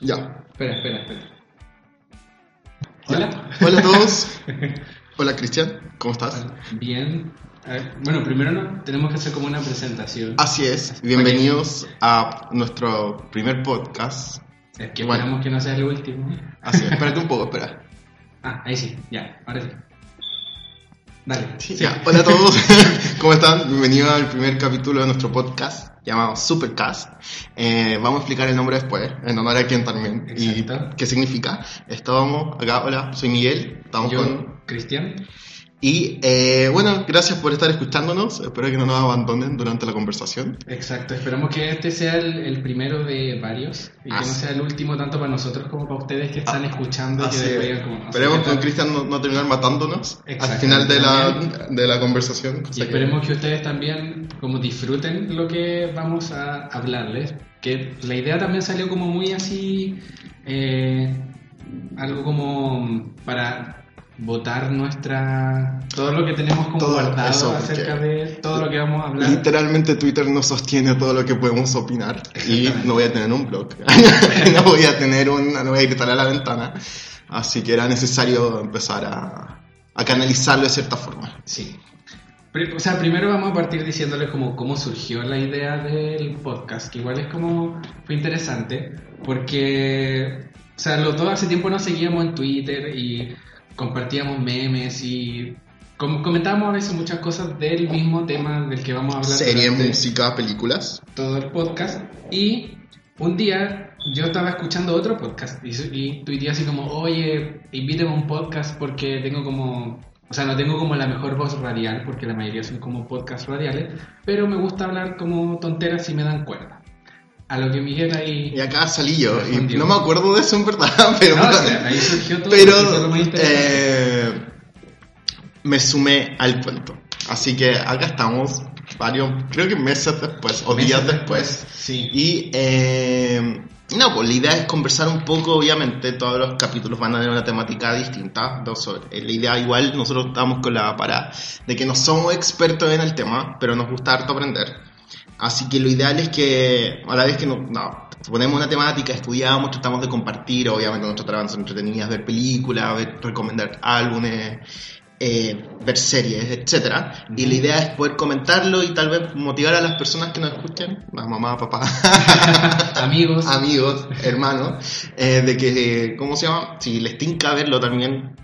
Ya. Espera, espera, espera. Hola. Hola a todos. Hola Cristian, ¿cómo estás? Bien. A ver, bueno, primero no, tenemos que hacer como una presentación. Así es, bienvenidos a nuestro primer podcast. Es que bueno. esperamos que no sea el último. Así es, espérate un poco, espera. Ah, ahí sí, ya, ahora sí. Dale. Sí. Ya, hola a todos, ¿cómo están? Bienvenidos al primer capítulo de nuestro podcast llamado Supercast. Eh, vamos a explicar el nombre después, en honor a quien también. Exacto. Y qué significa. Estábamos acá, hola, soy Miguel, estamos con... Cristian. Y eh, bueno, gracias por estar escuchándonos. Espero que no nos abandonen durante la conversación. Exacto, esperamos que este sea el, el primero de varios y que no sea el último tanto para nosotros como para ustedes que están Ah, escuchando y que Así después es. como, Esperemos con. Cristian no, no terminar matándonos al final de la, de la conversación. Y cosa que- esperemos que ustedes también como disfruten lo que vamos a hablarles. Que la idea también salió como muy así, eh, algo como para votar nuestra todo lo que tenemos como Todo guardado eso, acerca de todo lo que vamos a hablar. Literalmente Twitter no sostiene todo lo que podemos opinar y no voy a tener un blog, no voy a tener una, no voy a gritar a la ventana, así que era necesario empezar a, a canalizarlo de cierta forma. Sí. O sea, primero vamos a partir diciéndoles como cómo surgió la idea del podcast, que igual es como, fue interesante, porque, o sea, los dos hace tiempo nos seguíamos en Twitter y compartíamos memes y com- comentábamos a veces muchas cosas del mismo tema del que vamos a hablar. Serie, música, películas. Todo el podcast. Y un día yo estaba escuchando otro podcast y, y tuiteé así como, oye, invíteme a un podcast porque tengo como, o sea, no tengo como la mejor voz radial porque la mayoría son como podcasts radiales, pero me gusta hablar como tonteras y me dan cuerda. A lo que Miguel ahí... Y acá salí yo, y no me acuerdo de eso en verdad, pero, No, o sea, ahí surgió todo, pero lo eh, me sumé al cuento. Así que acá estamos, varios, creo que meses después, o días Meses después. Sí. Y eh, no, pues la idea es conversar un poco, obviamente todos los capítulos van a tener una temática distinta. sobre- eh, La idea igual, nosotros estamos con la parada de que no somos expertos en el tema, pero nos gusta harto aprender. Así que lo ideal es que a la vez que nos, no, ponemos una temática, estudiamos, tratamos de compartir, obviamente nuestras tareas son entretenidas, ver películas, ver- recomendar álbumes, eh, ver series, etcétera. Y la idea es poder comentarlo y tal vez motivar a las personas que nos escuchen, a mamá, papá, Amigos. amigos, hermanos, eh, de que, eh, ¿cómo se llama? Si les tinca verlo también,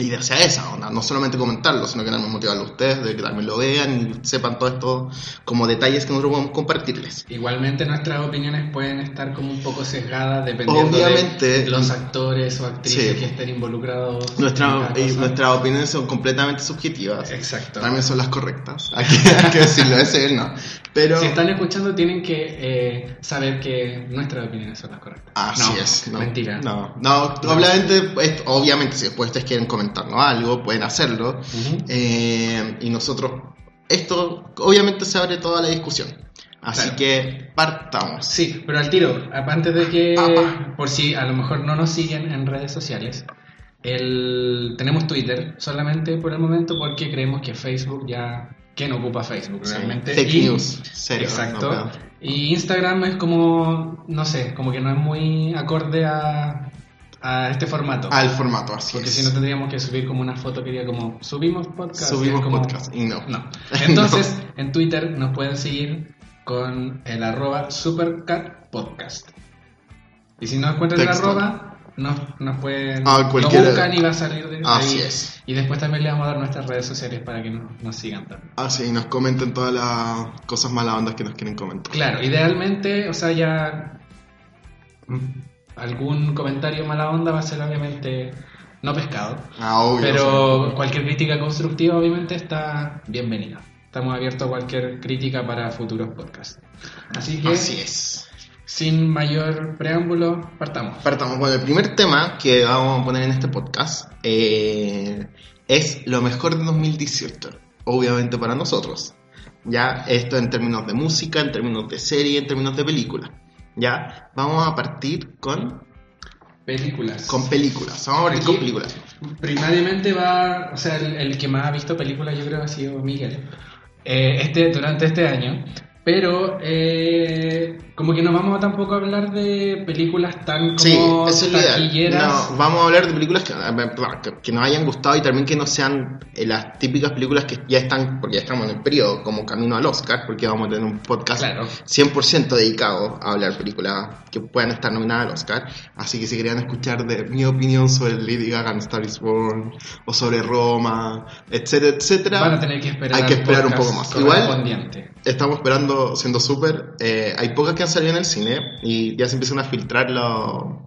la idea sea esa, onda, no solamente comentarlo, sino que también motivarlo a ustedes, de que también lo vean y sepan todo esto como detalles que nosotros podemos compartirles. Igualmente nuestras opiniones pueden estar como un poco sesgadas dependiendo Obviamente. de los actores o actrices Sí. que estén involucrados. Nuestra, nuestras opiniones son completamente subjetivas. Exacto. También son las correctas. Hay que, hay que decirlo, ese es no. Pero. Si están escuchando tienen que eh, saber que nuestras opiniones son las correctas. Así No, es. No, Mentira. No, no, obviamente, es- obviamente, si después ustedes quieren algo, pueden hacerlo. Eh, y nosotros, esto obviamente se abre toda la discusión. Así Claro. que partamos. Sí, pero al tiro, antes de que, Apa. por si a lo mejor no nos siguen en redes sociales, el, tenemos Twitter solamente por el momento porque creemos que Facebook ya, ¿quién ocupa Facebook Sí, realmente? Fake Y- news, serio. Exacto. no, y Instagram es como, no sé, como que no es muy acorde a, a este formato. Al formato, así porque es. si no tendríamos que subir como una foto que diga como, subimos podcast. Subimos como- podcast y no. No. Entonces, en Twitter nos pueden seguir con el arroba supercatpodcast. Y si no encuentran el arroba, nos, nos pueden... Ah, lo cualquiera. buscan y va a salir de Así ahí. es. Y después también le vamos a dar nuestras redes sociales para que nos, nos sigan también. Así, y nos comenten todas las cosas malas ondas que nos quieren comentar. Claro, idealmente, o sea, ya algún comentario mala onda va a ser obviamente no pescado. Ah, obvio. Pero cualquier crítica constructiva obviamente está bienvenida. Estamos abiertos a cualquier crítica para futuros podcasts. Así que, Así es. sin mayor preámbulo, partamos. Partamos. Bueno, el primer tema que vamos a poner en este podcast eh, es lo mejor de 2018. Obviamente para nosotros. Ya, esto en términos de música, en términos de serie, en términos de película. Ya, vamos a partir con, Películas. con películas. Vamos a partir con películas. Primariamente va, o sea, el, el que más ha visto películas yo creo ha sido Miguel. Eh, este, durante este año Pero eh, como que no vamos a tampoco hablar de películas tan como Sí, taquilleras. No, vamos a hablar de películas que, que- nos hayan gustado y también que no sean eh, las típicas películas que ya están, porque ya estamos en el periodo, como Camino al Oscar, porque vamos a tener un podcast Claro. 100% dedicado a hablar películas que puedan estar nominadas al Oscar. Así que si querían escuchar de mi opinión sobre Lady Gaga en Star is Born, o sobre Roma, etcétera, etcétera, Van a tener que esperar hay que esperar un poco más. Igual. Estamos esperando, siendo súper. eh, hay pocas que han salido en el cine y ya se empiezan a filtrar los.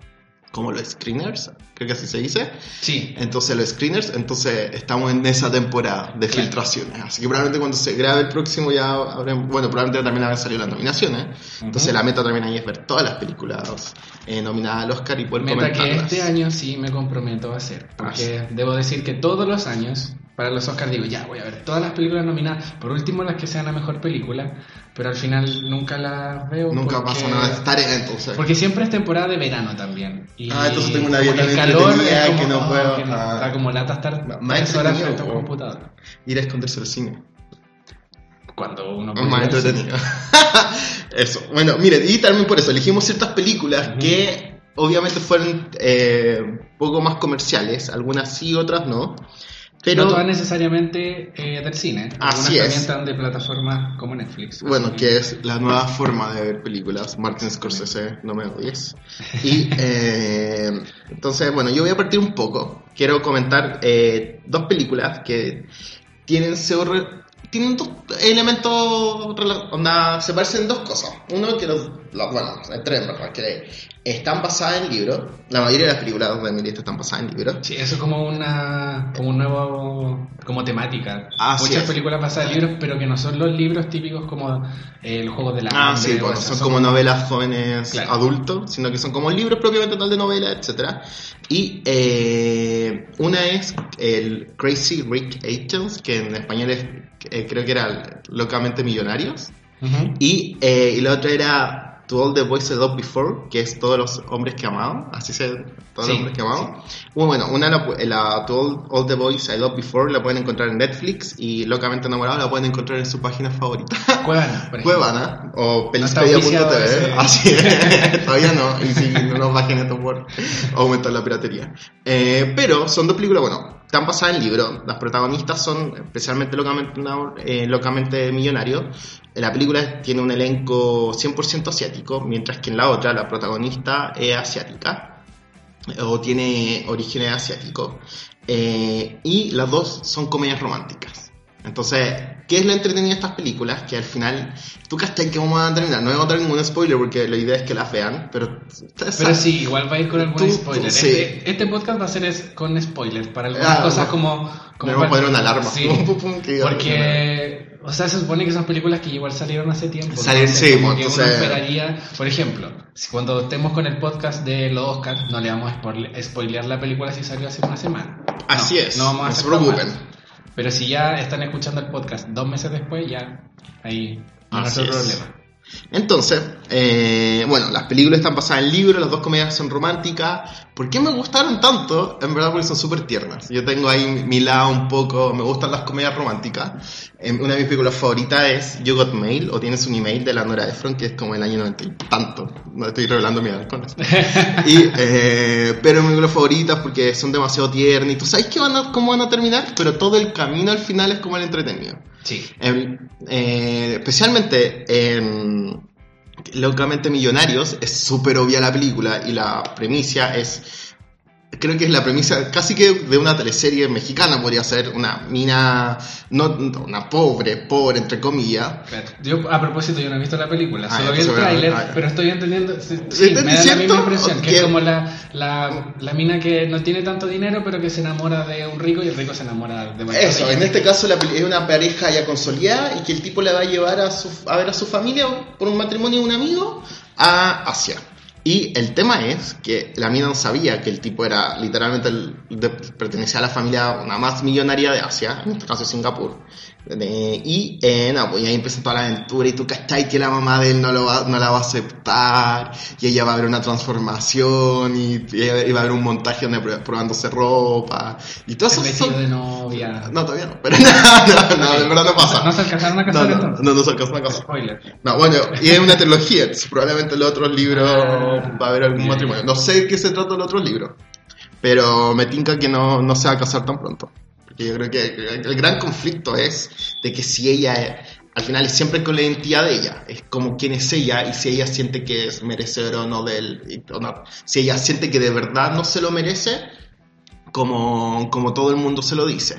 Como los screeners, creo que así se dice. Sí, Entonces, los screeners, entonces estamos en esa temporada de Claro. filtraciones. Así que probablemente cuando se grabe el próximo ya habremos. bueno, probablemente también habrán salido las nominaciones. Entonces, Ujú. la meta también ahí es ver todas las películas eh, nominadas al Oscar y poder meta que este año sí me comprometo a hacer. Porque debo decir que todos los años, para los Oscars digo, ya voy a ver todas las películas nominadas, por último las que sean la mejor película, pero al final nunca las veo. Nunca porque- pasa nada, es tarea entonces. Porque siempre es temporada de verano también. Y Ah, entonces tengo una vida tan calor es como, que no oh, puedo, no, ah. da como lata estar Más tres horas frente a un computador. Ir a esconderse al cine. Cuando uno puede más entretenido. eso. Bueno, miren, y también por eso elegimos ciertas películas Ujú. que obviamente fueron eh, poco más comerciales, algunas sí, otras no. Pero no todas necesariamente eh, del cine. Algunas Así es. también de plataformas como Netflix. bueno, que es la nueva forma de ver películas. Martin Scorsese, no me odies. Y eh, entonces, bueno, yo voy a partir un poco. Quiero comentar eh, dos películas que tienen tienen dos elementos onda, se parecen en dos cosas. Uno que los, los- bueno, hay tres que están basadas en libros. La mayoría de las películas de mi lista están basadas en libros. Sí, eso es como una como un nuevo como temática. Así Muchas películas basadas en libros, pero que no son los libros típicos como eh, el juego de la Ah, sí, bueno, son como novelas jóvenes Claro. adultos, sino que son como libros propiamente tal de novela, etcétera. Y eh, una es el Crazy Rick Angels, que en español es, eh, creo que era Locamente Millonarios. Y, eh, y la otra era To All the Boys I Loved Before, que es Todos los Hombres que Amado, así se Todos Sí, los Hombres que Amado. Bueno, bueno, una la, la To All, All the Boys I Loved Before la pueden encontrar en Netflix y Locamente Enamorado la pueden encontrar en su página favorita. Cuevana, por ejemplo. Cuevana o pelispedia.tv. Así es, todavía no. Y si no nos bajen esto por aumentar la piratería. Eh, pero son dos películas, bueno, están basadas en libros. Las protagonistas son especialmente locamente, eh, millonarios. La película tiene un elenco 100% asiático, mientras que en la otra la protagonista es asiática o tiene orígenes asiáticos. Eh, y las dos son comedias románticas. Entonces, ¿qué es lo entretenido de estas películas? Que al final, tú cachai que vamos a terminar. No voy a contar ningún spoiler porque la idea es que las vean, pero Pero sí, igual va a ir con algún Tú- spoiler. sí. Este, este podcast va a ser es- con spoilers para algunas Ah, cosas no. como... como Debemos poner una alarma. Sí, porque, o sea, se supone que son películas que igual salieron hace tiempo. Salen- entonces sí, como pues, que uno esperaría, por ejemplo, si cuando estemos con el podcast de los Oscars, no le vamos a spoile- spoilear la película si salió hace una semana. Así No, es, No vamos a no se preocupen. Pero si ya están escuchando el podcast dos meses después, ya ahí no es problema. Entonces, eh, bueno, las películas están basadas en libros, las dos comedias son románticas. ¿Por qué me gustaron tanto? En verdad porque son súper tiernas. Yo tengo ahí mi lado un poco, me gustan las comedias románticas. Eh, Una de mis películas favoritas es You Got Mail, o Tienes un email de la Nora Ephron, que es como el año 90 y tanto. No estoy revelando mi edad con esto. Y, eh, pero mis películas favoritas porque son demasiado tiernas. Y tú sabes que van a, cómo van a terminar, pero todo el camino al final es como el entretenido. Sí. Em, eh, especialmente en Locamente Millonarios, es súper obvia la película y la premisa es. Creo que es la premisa casi que de una teleserie mexicana, podría ser una mina, no, una pobre, pobre entre comillas. Claro. Yo, a propósito, yo no he visto la película, Ah, solo vi el tráiler, ah, pero estoy entendiendo. Sí, ¿Sí, me da la ¿cierto? misma impresión, que Que- es como la, la, la mina que no tiene tanto dinero, pero que se enamora de un rico y el rico se enamora de varios Eso, de en este caso la es una pareja ya consolidada y que el tipo le va a llevar a, su, a ver a su familia por un matrimonio de un amigo a Asia. Y el tema es que la mina no sabía que el tipo era literalmente, el, de- pertenecía a la familia una más millonaria de Asia, en este caso Singapur. Eh, y eh, no, pues ahí empieza toda la aventura y tú cachai que la mamá de él no, lo va, no la va a aceptar y ella va a ver una transformación y, y va a haber un montaje donde probándose ropa y todo El eso son- de novia. No, todavía no, pero no, no, no, de verdad no pasa. No se alcanzaron a No, casar no, entonces. no, no se alcanzó a casar. Spoiler. No, bueno, y es una trilogía, probablemente en los otros libros Ah, va a haber algún matrimonio. No sé de qué se trata en los otros libros, pero me tinca que no, no se va a casar tan pronto. Porque yo creo que el, el gran conflicto es de que si ella, al final es siempre con la identidad de ella, es como quién es ella y si ella siente que es merecedora o no de él, y- o no. si ella siente que de verdad no se lo merece, como, como todo el mundo se lo dice.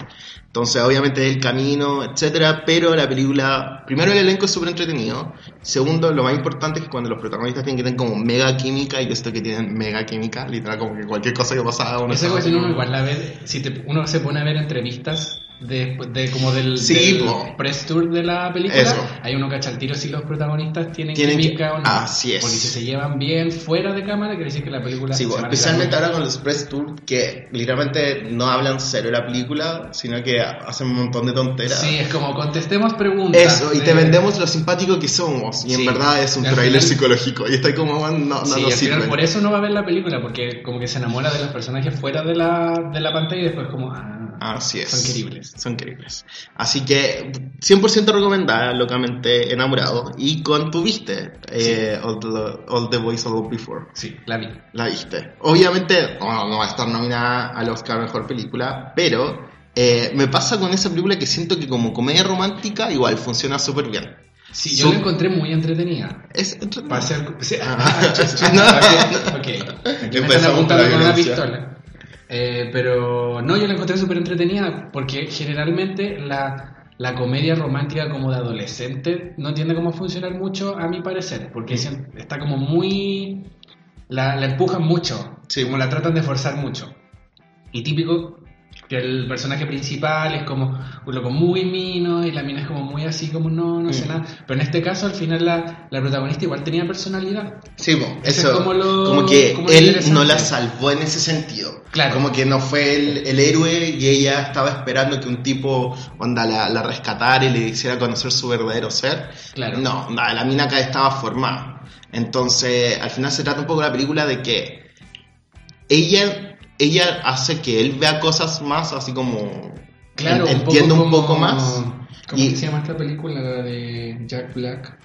Entonces, obviamente, el camino, etcétera, pero la película, primero, el elenco es súper entretenido. Segundo, lo más importante es que cuando los protagonistas tienen que tener como mega química, y esto que tienen mega química, literal, como que cualquier cosa que pasa, uno Esa está cuestión así uno como- igual la ve, si te- uno se pone a ver entrevistas de, de como del, Sí, del press tour de la película, Eso. hay uno cacha al tiro si los protagonistas tienen, Tienen que- química o no. así es. Porque si se llevan bien fuera de cámara, quiere decir que la película Sí, se especialmente ahora con los press tour que literalmente no hablan cero de la película, sino que hacen un montón de tonteras. Sí, es como contestemos preguntas. Eso, y te vendemos lo simpático que somos. Y en verdad es un final- psicológico. Y está como, no, no, Sí, no sirve. por eso no va a ver la película, porque como que se enamora de los personajes fuera de la, de la pantalla y después como, ah, Así es. Son queribles. Son queribles. Así que 100% recomendada, locamente enamorado. Y con tu viste, eh, all, the, All the Boys Loved Before. sí, la vi. La viste. Obviamente no, no va a estar nominada al Oscar Mejor Película, pero eh, me pasa con esa película que siento que como comedia romántica igual funciona súper bien. Sí, yo Sup- la encontré muy entretenida. Es entretenida. Para ser... sí, Ah. ah, No. ok, me están apuntando con una pistola. Eh, pero no, yo la encontré súper entretenida porque generalmente la, la comedia romántica como de adolescente no tiende como a funcionar mucho a mi parecer, porque sien- está como muy... La, la empujan mucho, Sí. como la tratan de forzar mucho. Y típico que el personaje principal es como un loco muy mino y la mina es como muy así como no, no sé Mm. nada. Pero en este caso al final la, la protagonista igual tenía personalidad. Sí, Ese eso. es como lo- como que como él no la salvó en ese sentido. Claro. Como que no fue el, el héroe y ella estaba esperando que un tipo onda la, la rescatara y le hiciera conocer su verdadero ser. Claro. No, la mina acá estaba formada. Entonces, al final se trata un poco la película de que ella, ella hace que él vea cosas más así como. Claro, un poco un poco más. ¿Cómo Y- que se llama esta película? La de Jack Black.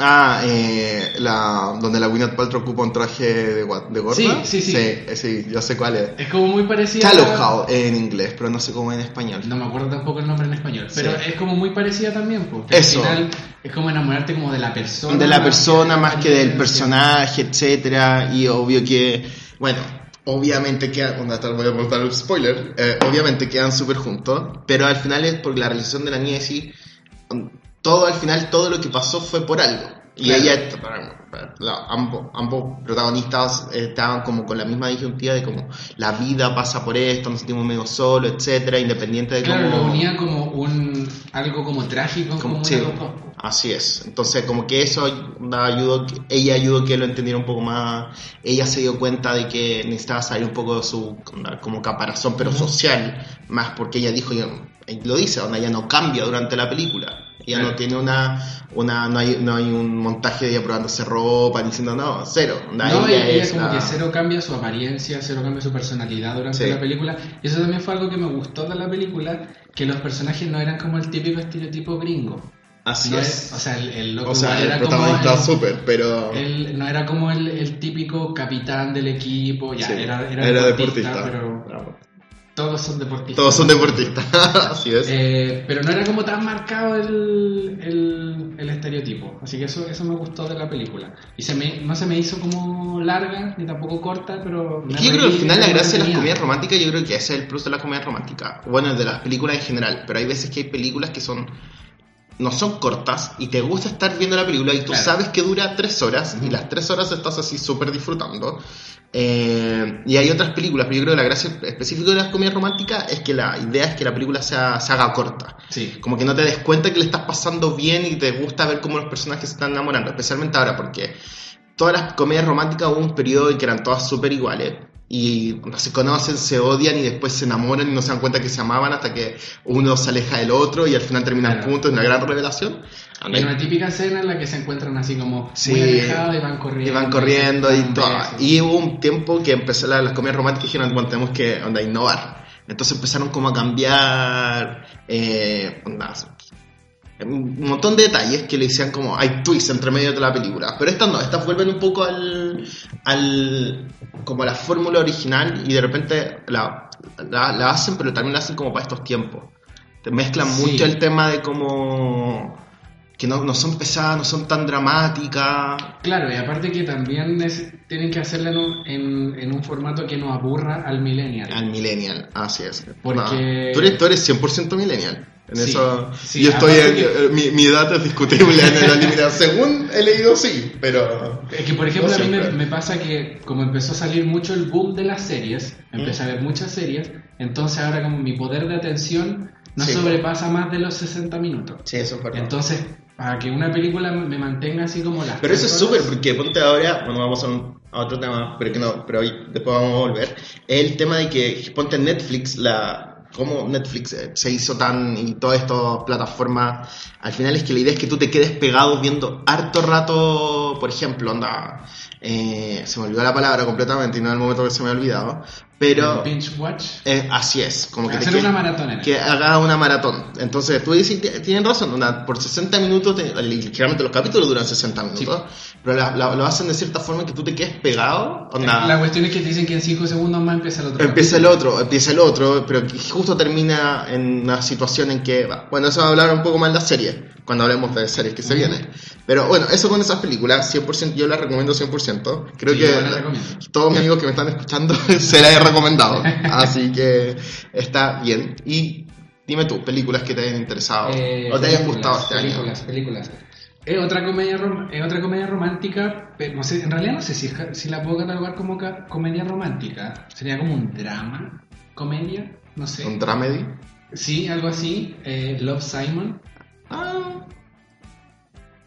Ah, eh, la, donde la Gwyneth Paltrow ocupa un traje de, de gorda. Sí, sí, sí. Sí, sí, yo sé cuál es. Es como muy parecida. Callowhall en inglés, pero no sé cómo en español. No me acuerdo tampoco el nombre en español, pero Sí. es como muy parecida también, porque Eso. al final es como enamorarte como de la persona. de la persona más que del Sí. personaje, etcétera, y obvio que, bueno, obviamente quedan, voy a contar el spoiler, eh, obviamente quedan súper juntos, pero al final es por la relación de la niña y sí, todo al final, todo lo que pasó fue por algo. Y Claro. ella, la- ambos, ambos protagonistas estaban como con la misma disyuntiva de como la vida pasa por esto, nos sentimos medio solos, etcétera, independiente de Claro, cómo... lo unía como un algo como trágico, Como- como sí. Así es. Entonces, como que eso ayudó, ella ayudó que lo entendiera un poco más. Ella se dio cuenta de que necesitaba salir un poco de su como caparazón, pero social, más porque ella dijo, yo- lo dice, donde ella no cambia durante la película. Ella no tiene una, una no, hay, no hay un montaje de ella probándose ropa, diciendo no, cero. Onda, No, ella ella, es como la- que cero cambia su apariencia, cero cambia su personalidad durante Sí. la película. Y eso también fue algo que me gustó de la película, que los personajes no eran como el típico estereotipo gringo. Así No es. O sea, el, el O sea, el era protagonista súper, pero... Él no era como el, el típico capitán del equipo, ya sí, era, era, deportista, deportista. pero Bravo. todos son deportistas. Todos son deportistas, así es. Eh, pero no era como tan marcado el, el, el estereotipo. Así que eso, eso me gustó de la película. Y se me, no se me hizo como larga, ni tampoco corta, pero... me Es yo creo que al final la gracia de las comedias románticas, yo creo que ese es el plus de las comedias románticas. Bueno, de las películas en general, pero hay veces que hay películas que son no son cortas y te gusta estar viendo la película y tú Claro. sabes que dura tres horas y las tres horas estás así súper disfrutando. Eh, y hay otras películas, pero yo creo que la gracia específica de las comedias románticas es que la idea es que la película sea, se haga corta. Sí. Como que no te des cuenta que le estás pasando bien y te gusta ver cómo los personajes se están enamorando, especialmente ahora porque todas las comedias románticas hubo un periodo en que eran todas súper iguales. Y se conocen, se odian y después se enamoran y no se dan cuenta que se amaban hasta que uno se aleja del otro y al final terminan Claro. juntos, una gran revelación. Hay una típica escena en la que se encuentran así como Sí. muy alejados y van corriendo. Y van corriendo y dan todo. Y hubo un tiempo que empezó la- las comedias románticas y dijeron, bueno, tenemos que onda, innovar. Entonces empezaron como a cambiar eh, onda, un montón de detalles que le decían como hay twists entre medio de la película. Pero estas no, estas vuelven un poco al, al como a la fórmula original y de repente la, la, la hacen, pero también la hacen como para estos tiempos. Te mezclan Sí. mucho el tema de como que no, no son pesadas, no son tan dramáticas. Claro, y aparte que también es- tienen que hacerla en, en un formato que no aburra al millennial. Al millennial, así es. Porque- No, tú, eres, tú eres 100% millennial. En Sí, eso, sí, yo estoy en- que- eh, mi, mi edad es discutible en la línea. Según he leído, sí, pero. Es que, por ejemplo, No a mí me, pasa que como empezó a salir mucho el boom de las series, empecé Mm. a ver muchas series, entonces ahora como mi poder de atención no Sí. sobrepasa más de los 60 minutos. Sí, eso es verdad. Entonces, para que una película me mantenga así como las pero eso es súper, porque ponte ahora, bueno, vamos a, un- a otro tema, pero que no, pero hoy, después vamos a volver. El tema de que ponte Netflix, la cómo Netflix eh, se hizo tan y todas estas plataformas, al final es que la idea es que tú te quedes pegado viendo harto rato, por ejemplo, onda, eh, se me olvidó la palabra completamente y no en el momento que se me ha olvidado, pero Binge watch. eh, así es, como que te Hacer quedes- una maratón. que haga una maratón. Entonces, tú dices, tienen razón, onda, por 60 minutos, te- los capítulos duran 60 minutos, pero la- la- lo hacen de cierta forma que tú te quedes pegado, onda, La cuestión es que te dicen que en 5 segundos más empieza el otro. empieza el capítulo. otro, empieza el otro, pero justo termina en una situación en que, bueno, eso va a hablar un poco más en la serie, cuando hablemos de series que se vienen. Pero bueno, eso con esas películas, 100%, yo las recomiendo 100%. Creo Sí, que recomiendo. todos mis amigos que me están escuchando se las he recomendado. Así que está bien. Y dime tú, películas que te hayan interesado Eh, o te hayan películas, gustado este películas, año. películas. Es otra comedia, rom- es otra comedia romántica, pero no sé, en realidad no sé si, si la puedo catalogar como comedia romántica. Sería como un drama, comedia, no sé. Un dramedy. Sí, algo así. eh, Love Simon. Ah,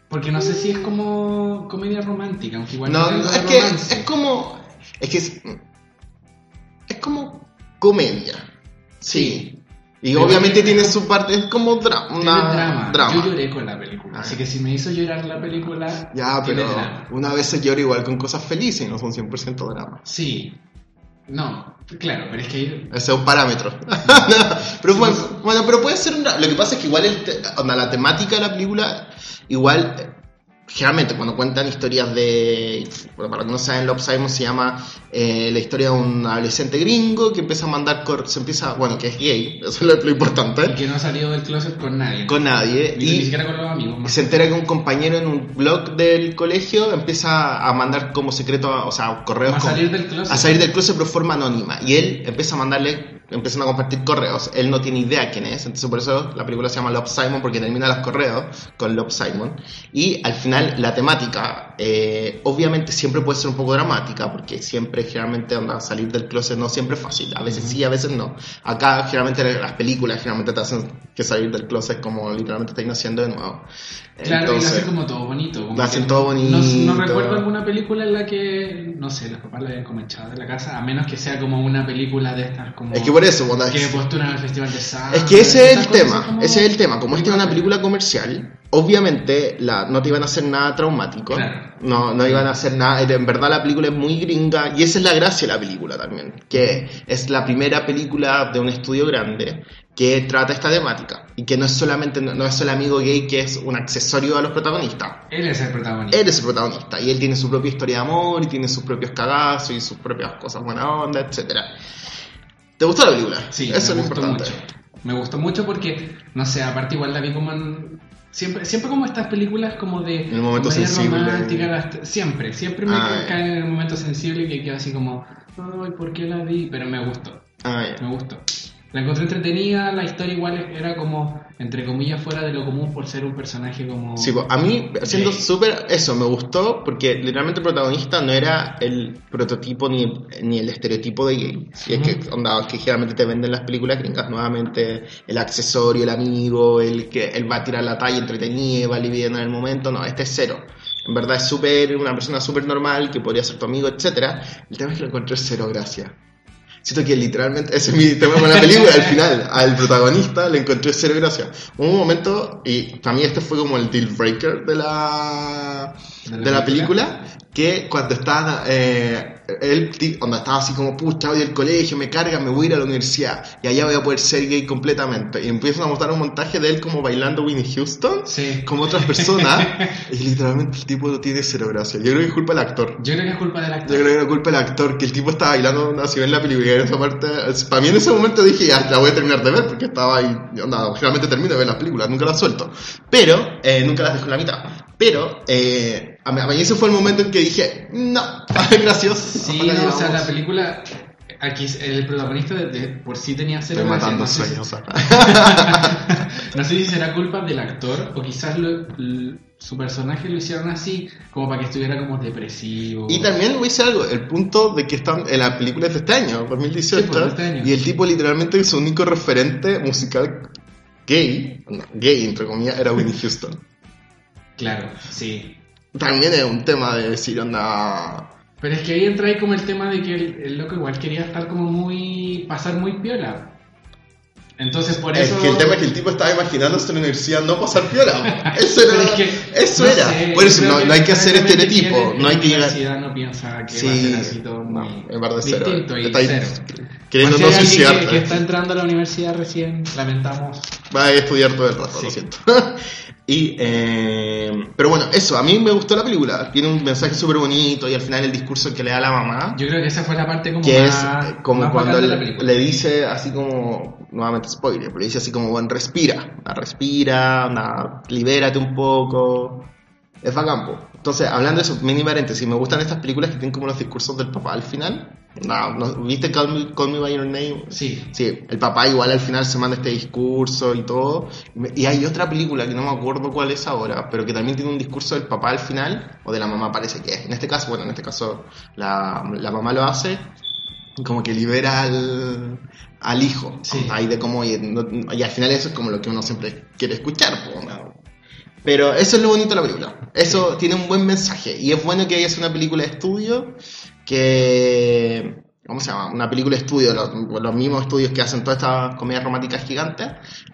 Porque no sé si es como comedia romántica, aunque igual no, no, de es que es como. Es que es. Es comedia. Sí. Y Pero obviamente tiene- su parte, es como dra- una drama. drama. Yo lloré con la película. Ah. Así que si me hizo llorar la película, Ya, pero drama. una vez se llora igual con cosas felices y no son 100% drama. Sí. No, claro, pero es que Ese es un parámetro. No, pero bueno, bueno, pero puede ser un drama. Lo que pasa es que igual el te- onda, la temática de la película, igual, generalmente cuando cuentan historias de, bueno, para que no saben, Love Simon se llama eh, la historia de un adolescente gringo que empieza a mandar, cor- se empieza, bueno, que es gay, eso es lo, lo y importante, que no ha salido del closet con nadie. con nadie. ni, ni Y siquiera con los amigos. más. se entera que un compañero en un blog del colegio empieza a mandar como secreto, o sea, correos a con- salir del closet. a salir del closet pero forma anónima. Y él empieza a mandarle, empiezan a compartir correos. Él no tiene idea quién es, entonces por eso la película se llama Love Simon, porque termina los correos con Love Simon. Y al final la temática, eh, obviamente siempre puede ser un poco dramática, porque siempre generalmente onda, salir del closet no siempre es fácil. A veces sí, a veces no. Acá generalmente las películas generalmente te hacen que salir del closet como literalmente están haciendo de nuevo. Claro, y lo Entonces, hacen como todo bonito. como lo hacen todo bonito. No, no recuerdo alguna película en la que, no sé, los papás le hayan como echado de la casa, a menos que sea como una película de estas como... es que por eso, cuando que postulan al Festival de Sal. Es que ese es el tema, como- ese es el tema. Como esta es una película comercial, obviamente la, no te iban a hacer nada traumático. Claro. No, no iban a hacer nada. En verdad la película es muy gringa y esa es la gracia de la película también. Que es la primera película de un estudio grande que trata esta temática. Y que no es solamente, no, no es el amigo gay que es un accesorio a los protagonistas. Él es el protagonista. Él es el protagonista y él tiene su propia historia de amor y tiene sus propios cagazos y sus propias cosas buena onda, etcétera. ¿Te gustó la película? Sí, eso me es gustó importante. mucho. Me gustó mucho porque, no sé, aparte igual la vi como en... Siempre, siempre como estas películas como de... En el momento sensible. romántica, siempre, siempre me Ah, ya. cae en el momento sensible y que quedo así como... Ay, ¿por qué la vi? Pero me gustó, Ah, ya. me gustó. La encontré entretenida, la historia igual era como, entre comillas, fuera de lo común por ser un personaje como... Sí, pues, a mí, siendo súper eso, me gustó porque literalmente el protagonista no era el prototipo ni, ni el estereotipo de gay. Y es que, onda, es que generalmente te venden las películas gringas nuevamente el accesorio, el amigo, el que él va a tirar la talla entretenida, va aliviando en el momento. No, este es cero. en verdad es súper una persona súper normal, que podría ser tu amigo, etcétera. El tema es que lo encontré cero gracia. Siento que literalmente, ese es mi tema con la película, al final, al protagonista le encontré cero gracia. Hubo un momento, y para mí este fue como el deal breaker de la, de la película, que cuando estaba, eh, él, cuando estaba así como, pucha, voy al colegio, me carga, me voy a ir a la universidad, y allá voy a poder ser gay completamente. Y empiezan a mostrar un montaje de él como bailando Winnie Houston, Sí. como otras personas, y literalmente el tipo no tiene cero gracia. Yo creo que es culpa del actor. Yo creo que es culpa del actor. Yo creo que era culpa del actor, que el tipo estaba bailando una si ven la película y en esa parte, es- para mí en ese momento dije, ya, la voy a terminar de ver, porque estaba ahí, nada, generalmente termino de ver las películas, nunca las suelto, pero, eh, nunca las dejo en la mitad, pero, eh, a mí, a mí ese fue el momento en que dije, no, gracioso. Sí, no, o sea, la película. Aquí el protagonista de, de- por sí tenía cero Estoy gracia, matando no sé si- sueños acá. No sé si será culpa del actor o quizás lo- su personaje lo hicieron así como para que estuviera como depresivo. Y también voy a decir algo, el punto de que están en la película es de este año, 2018, Sí, pues, este año. y el tipo literalmente su único referente musical gay, no, gay entre comillas, era Winnie Houston. Claro, sí. También es un tema de decir, onda. Pero es que ahí entra ahí como el tema de que el, el loco igual quería estar como muy. pasar muy piola. Entonces por Es eso. que el tema es que el tipo estaba imaginándose en la universidad no pasar piola. Eso era. es que, eso no era. sé, Por eso no, no hay que hacer estereotipo. No hay que la llegar. universidad no piensa que va a Sí, ser así todo muy no, cero. distinto y Está cero. Queriendo no suicidarte. que, que está entrando a la universidad recién, lamentamos. Va a estudiar todo el rato, Sí. lo siento. y, eh, pero bueno, eso, a mí me gustó la película. Tiene un mensaje súper bonito y al final el discurso que le da la mamá. Yo creo que esa fue la parte como que es más, eh, como más cuando le, le dice así como, nuevamente spoiler, pero le dice así como, bueno, respira, respira, anda, libérate un poco. Es bacán, po. Entonces, hablando de eso, mini paréntesis, me gustan estas películas que tienen como los discursos del papá al final. No, no, ¿Viste Call Me, Call Me By Your Name? Sí. Sí, el papá igual al final se manda este discurso y todo. Y hay otra película que no me acuerdo cuál es ahora, pero que también tiene un discurso del papá al final, o de la mamá parece que es. En este caso, bueno, en este caso la, la mamá lo hace, como que libera al, al hijo. Sí. Ahí de cómo, y, no- y al final eso es como lo que uno siempre quiere escuchar. Pero eso es lo bonito de la película. Eso tiene un buen mensaje. Y es bueno que haya sido una película de estudio que... ¿Cómo se llama? Una película estudio, los, los mismos estudios que hacen todas estas comedias románticas gigantes,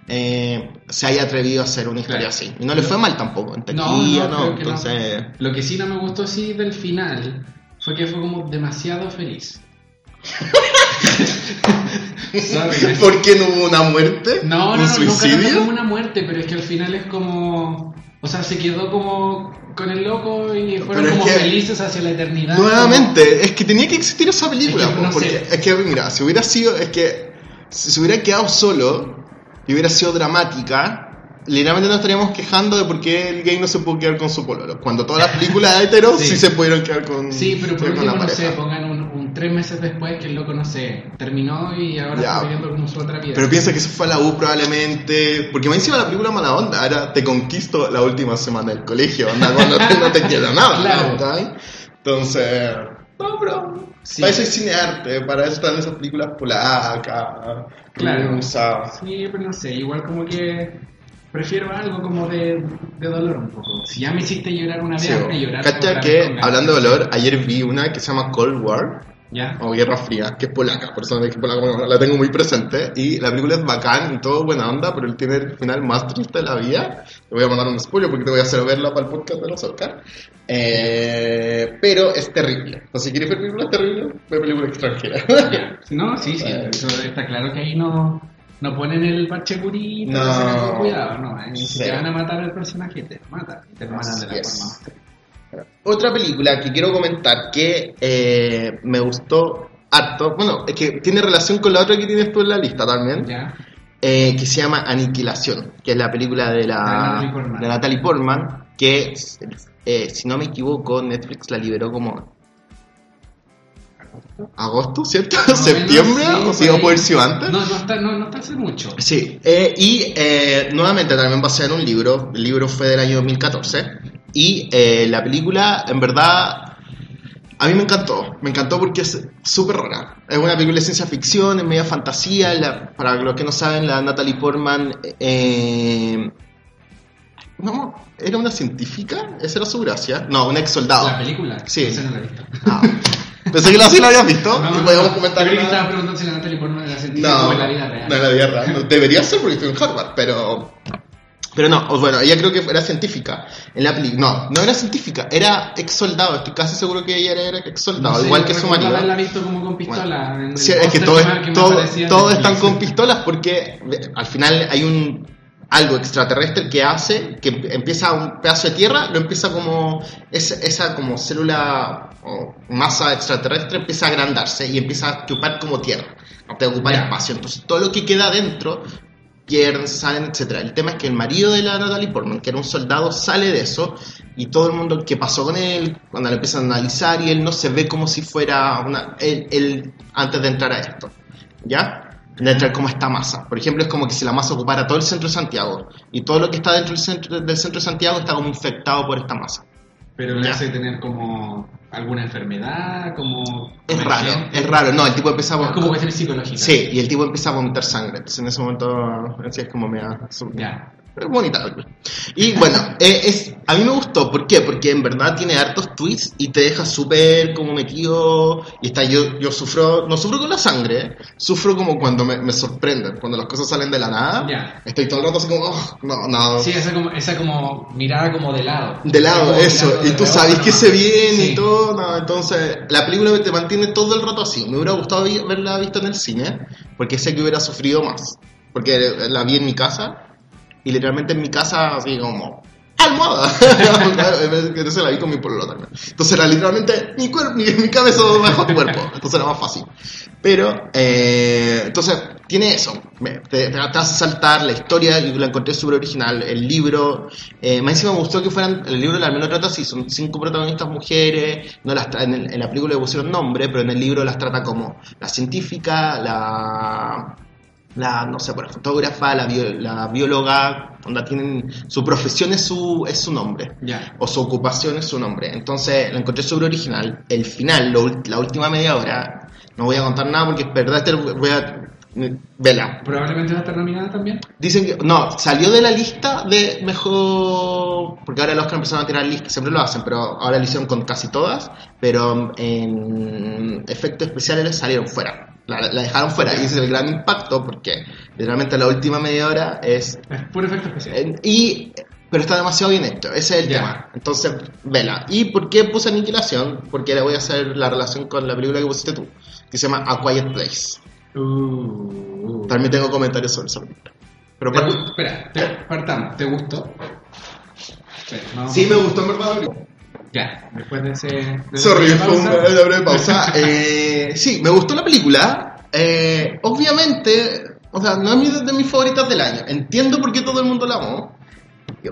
eh, se haya atrevido a hacer una historia Claro. así. Y no le fue mal tampoco, en No, taquilla, no, no. no. Entonces, Lo que sí no me gustó sí del final fue que fue como demasiado feliz. ¿por qué no hubo una muerte? No, ¿Un no, no, suicidio? nunca como una muerte, pero es que al final es como. O sea, se quedó como con el loco y fueron como felices hacia la eternidad. Nuevamente, es que tenía que existir esa película. Es que no porque sé. es que, mira, si hubiera sido, es que si se hubiera quedado solo y hubiera sido dramática, literalmente nos estaríamos quejando de por qué el gay no se pudo quedar con su pololo. Cuando todas las películas de heteros sí. Sí. se pudieron quedar con, Sí, pero por último, no sé, pongan un tres meses después que el loco, no sé, terminó y ahora Ya. está viviendo como su otra vida. Pero piensa que se fue a la U probablemente. Porque me encima la película mala onda. Era te conquisto la última semana del colegio. Onda, cuando no te, no te queda nada. Claro. ¿cachai? Entonces. No, pero. Sí. Para eso es cinearte. Para eso están esas películas polacas. Claro. rusas. Sí, pero no sé, igual como que prefiero algo como de, de dolor un poco. Si ya me hiciste llorar una vez, Sí, hazme llorar. Cacha que, hablando de dolor, ayer vi una que se llama Cold War. ¿Ya? o Guerra Fría, que es polaca, por eso dije polaca, bueno, la tengo muy presente, y la película es bacán y todo buena onda, pero él tiene el final más triste de la vida. Te voy a mandar un spoiler porque te voy a hacer verla para el podcast de los Oscar. Eh, pero es terrible. Entonces, si quieres ver películas terribles, ve película extranjera. No, sí, sí, eso está claro que ahí no, no ponen el parche curito, No. con cuidado, no, ahí si te van a matar al personaje, te lo matan, te lo matan de la forma Otra película que quiero comentar que eh, me gustó harto, bueno, es que tiene relación con la otra que tienes tú en la lista también. Eh, que se llama Aniquilación, que es la película de, De la, Natalie Portman. de Natalie Portman, que eh, si no me equivoco Netflix la liberó como agosto, ¿cierto? ¿Septiembre? sí, ¿O si no puede antes? No, no está, no, no está hace mucho. Sí, eh, y nuevamente también va a ser un libro, el libro fue del año 2014, y eh, la película en verdad a mí me encantó, me encantó porque es súper rara, es una película de ciencia ficción, es media fantasía, la- para los que no saben, la Natalie Portman, eh, No, era una científica, esa era su gracia. No, un ex soldado. La película. Sí. Esa no la he visto. Ah. Pensé que la sí la habías visto. No, podíamos comentar. Yo que estaba preguntando si la Natalie Portman era científica No, como en la vida real. no en la vida real. Debería ser porque estoy en Harvard, pero. Pero no, bueno, ella creo que era científica. En la peli, no, no era científica, era ex soldado. Estoy casi seguro que ella era ex soldado, No sé, igual que su marido. haberla visto como con pistola. en el Sí, es que todos todo, Netflix. están con pistolas porque al final hay un algo extraterrestre que hace que empieza un pedazo de tierra, lo empieza como esa, esa como célula o masa extraterrestre empieza a agrandarse y empieza a ocupar como tierra, a ocupar Ya. espacio. Entonces todo lo que queda dentro pierden, salen, etcétera. El tema es que el marido de la Natalie Portman, que era un soldado, sale de eso y todo el mundo que pasó con él, cuando le empiezan a analizar y él no se ve como si fuera una él, él antes de entrar a esto, ¿ya? De entrar como esta masa. Por ejemplo, es como que si la masa ocupara todo el centro de Santiago y todo lo que está dentro del centro, del centro de Santiago está como infectado por esta masa. Pero le hace tener como alguna enfermedad, como... Es raro, es raro. No, el tipo empieza a Es como cuestión psicológica. Sí, y el tipo empieza a vomitar sangre. Entonces en ese momento, así es como me da... Ya. Es bonita. Y bueno, eh, es, a mí me gustó. ¿Por qué? Porque en verdad tiene hartos tweets y te deja súper como metido. Y está, yo, yo sufro, no sufro con la sangre, ¿eh? sufro como cuando me, me sorprenden, cuando las cosas salen de la nada. Ya. Estoy todo el rato así como, oh, no, no. Sí, esa como, esa como mirada como de lado. De lado, Como eso. mirando Y tú sabes que se viene Sí. y todo. No, entonces, la película te mantiene todo el rato así. Me hubiera gustado verla visto en el cine, porque sé que hubiera sufrido más. Porque la vi en mi casa, y literalmente en mi casa, así como. ¡Almohada! Entonces la vi con mi pololo también. Entonces era literalmente mi, cuerpo, mi, mi cabeza bajo tu cuerpo. Entonces era más fácil. Pero, eh, entonces, tiene eso. Te, te hace saltar la historia y la encontré súper original. El libro, eh, encima me gustó que fueran, el libro al menos trata así, son cinco protagonistas mujeres, no las en, el- en la película le pusieron nombre, pero en el libro las trata como la científica, la la, no sé, la fotógrafa, la, bio- la bióloga, donde tienen, su profesión es su, es su nombre Ya. o su ocupación es su nombre. Entonces lo encontré sobre original. El final, lo la última media hora, no voy a contar nada porque es verdad, te voy a... Vela. Probablemente va a estar nominada también. Dicen que, no, salió de la lista de mejor, porque ahora los que empezaron a tirar listas, siempre lo hacen, pero ahora lo hicieron con casi todas, pero en efectos especiales salieron fuera. La, la dejaron fuera y ese es el gran impacto porque literalmente la última media hora es Es puro efecto especial. eh, Y, pero está demasiado bien hecho, ese es el tema. Entonces, vela. ¿Y por qué puse Aniquilación? Porque le voy a hacer la relación con la película que pusiste tú, que se llama A Quiet Place. Uh, También tengo comentarios sobre esa película. Pero ¿Te espera, te- partamos. ¿Te gustó? Espera, sí me gustó en verdad. Ya, después de ese. de Sorry, fue pausa, una breve pausa. Eh, sí, me gustó la película. Eh, obviamente, o sea, no es de mis favoritas del año. Entiendo por qué todo el mundo la amó.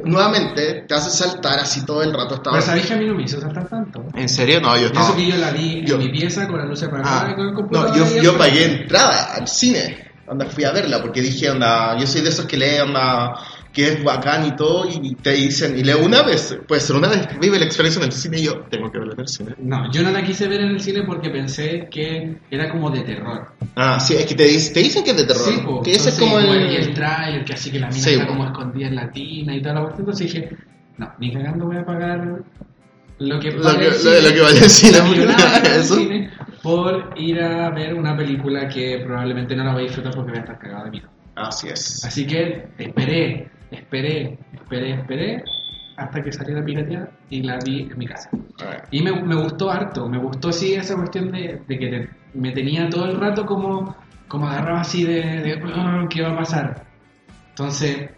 Nuevamente, te hace saltar así todo el rato. Estaba... Pero sabéis que a mí no me hizo saltar tanto. ¿En serio? No, yo estaba... Eso que yo la vi Yo- en mi pieza con la luz apagada Ah, con el no, computador. yo, ahí yo al- pagué entrada al cine. Onda, fui a verla porque dije, onda, yo soy de esos que lee, onda, que es bacán y todo, y te dicen, y leo una vez, puede ser una vez, vive la experiencia en el cine y yo tengo que verla en el cine. No, yo no la quise ver en el cine porque pensé que era como de terror. Ah, sí, es que te, te dicen que es de terror. Sí, po. que ese es como el... Y el trailer, que así que la mina Sí, está po. como escondida en la tina y toda la cuestión. Entonces dije, no, ni cagando voy a pagar lo que Lo que- lo- cine, lo que vale el cine, eso. cine, por ir a ver una película que probablemente no la voy a disfrutar porque voy a estar cagado de miedo. Así es. Así que esperé, esperé, esperé, esperé hasta que saliera pirateada y la vi en mi casa. Y me, me gustó harto, me gustó sí esa cuestión de, de que te- me tenía todo el rato como, como agarrado así de, de, "Ah, ¿qué va a pasar? Entonces,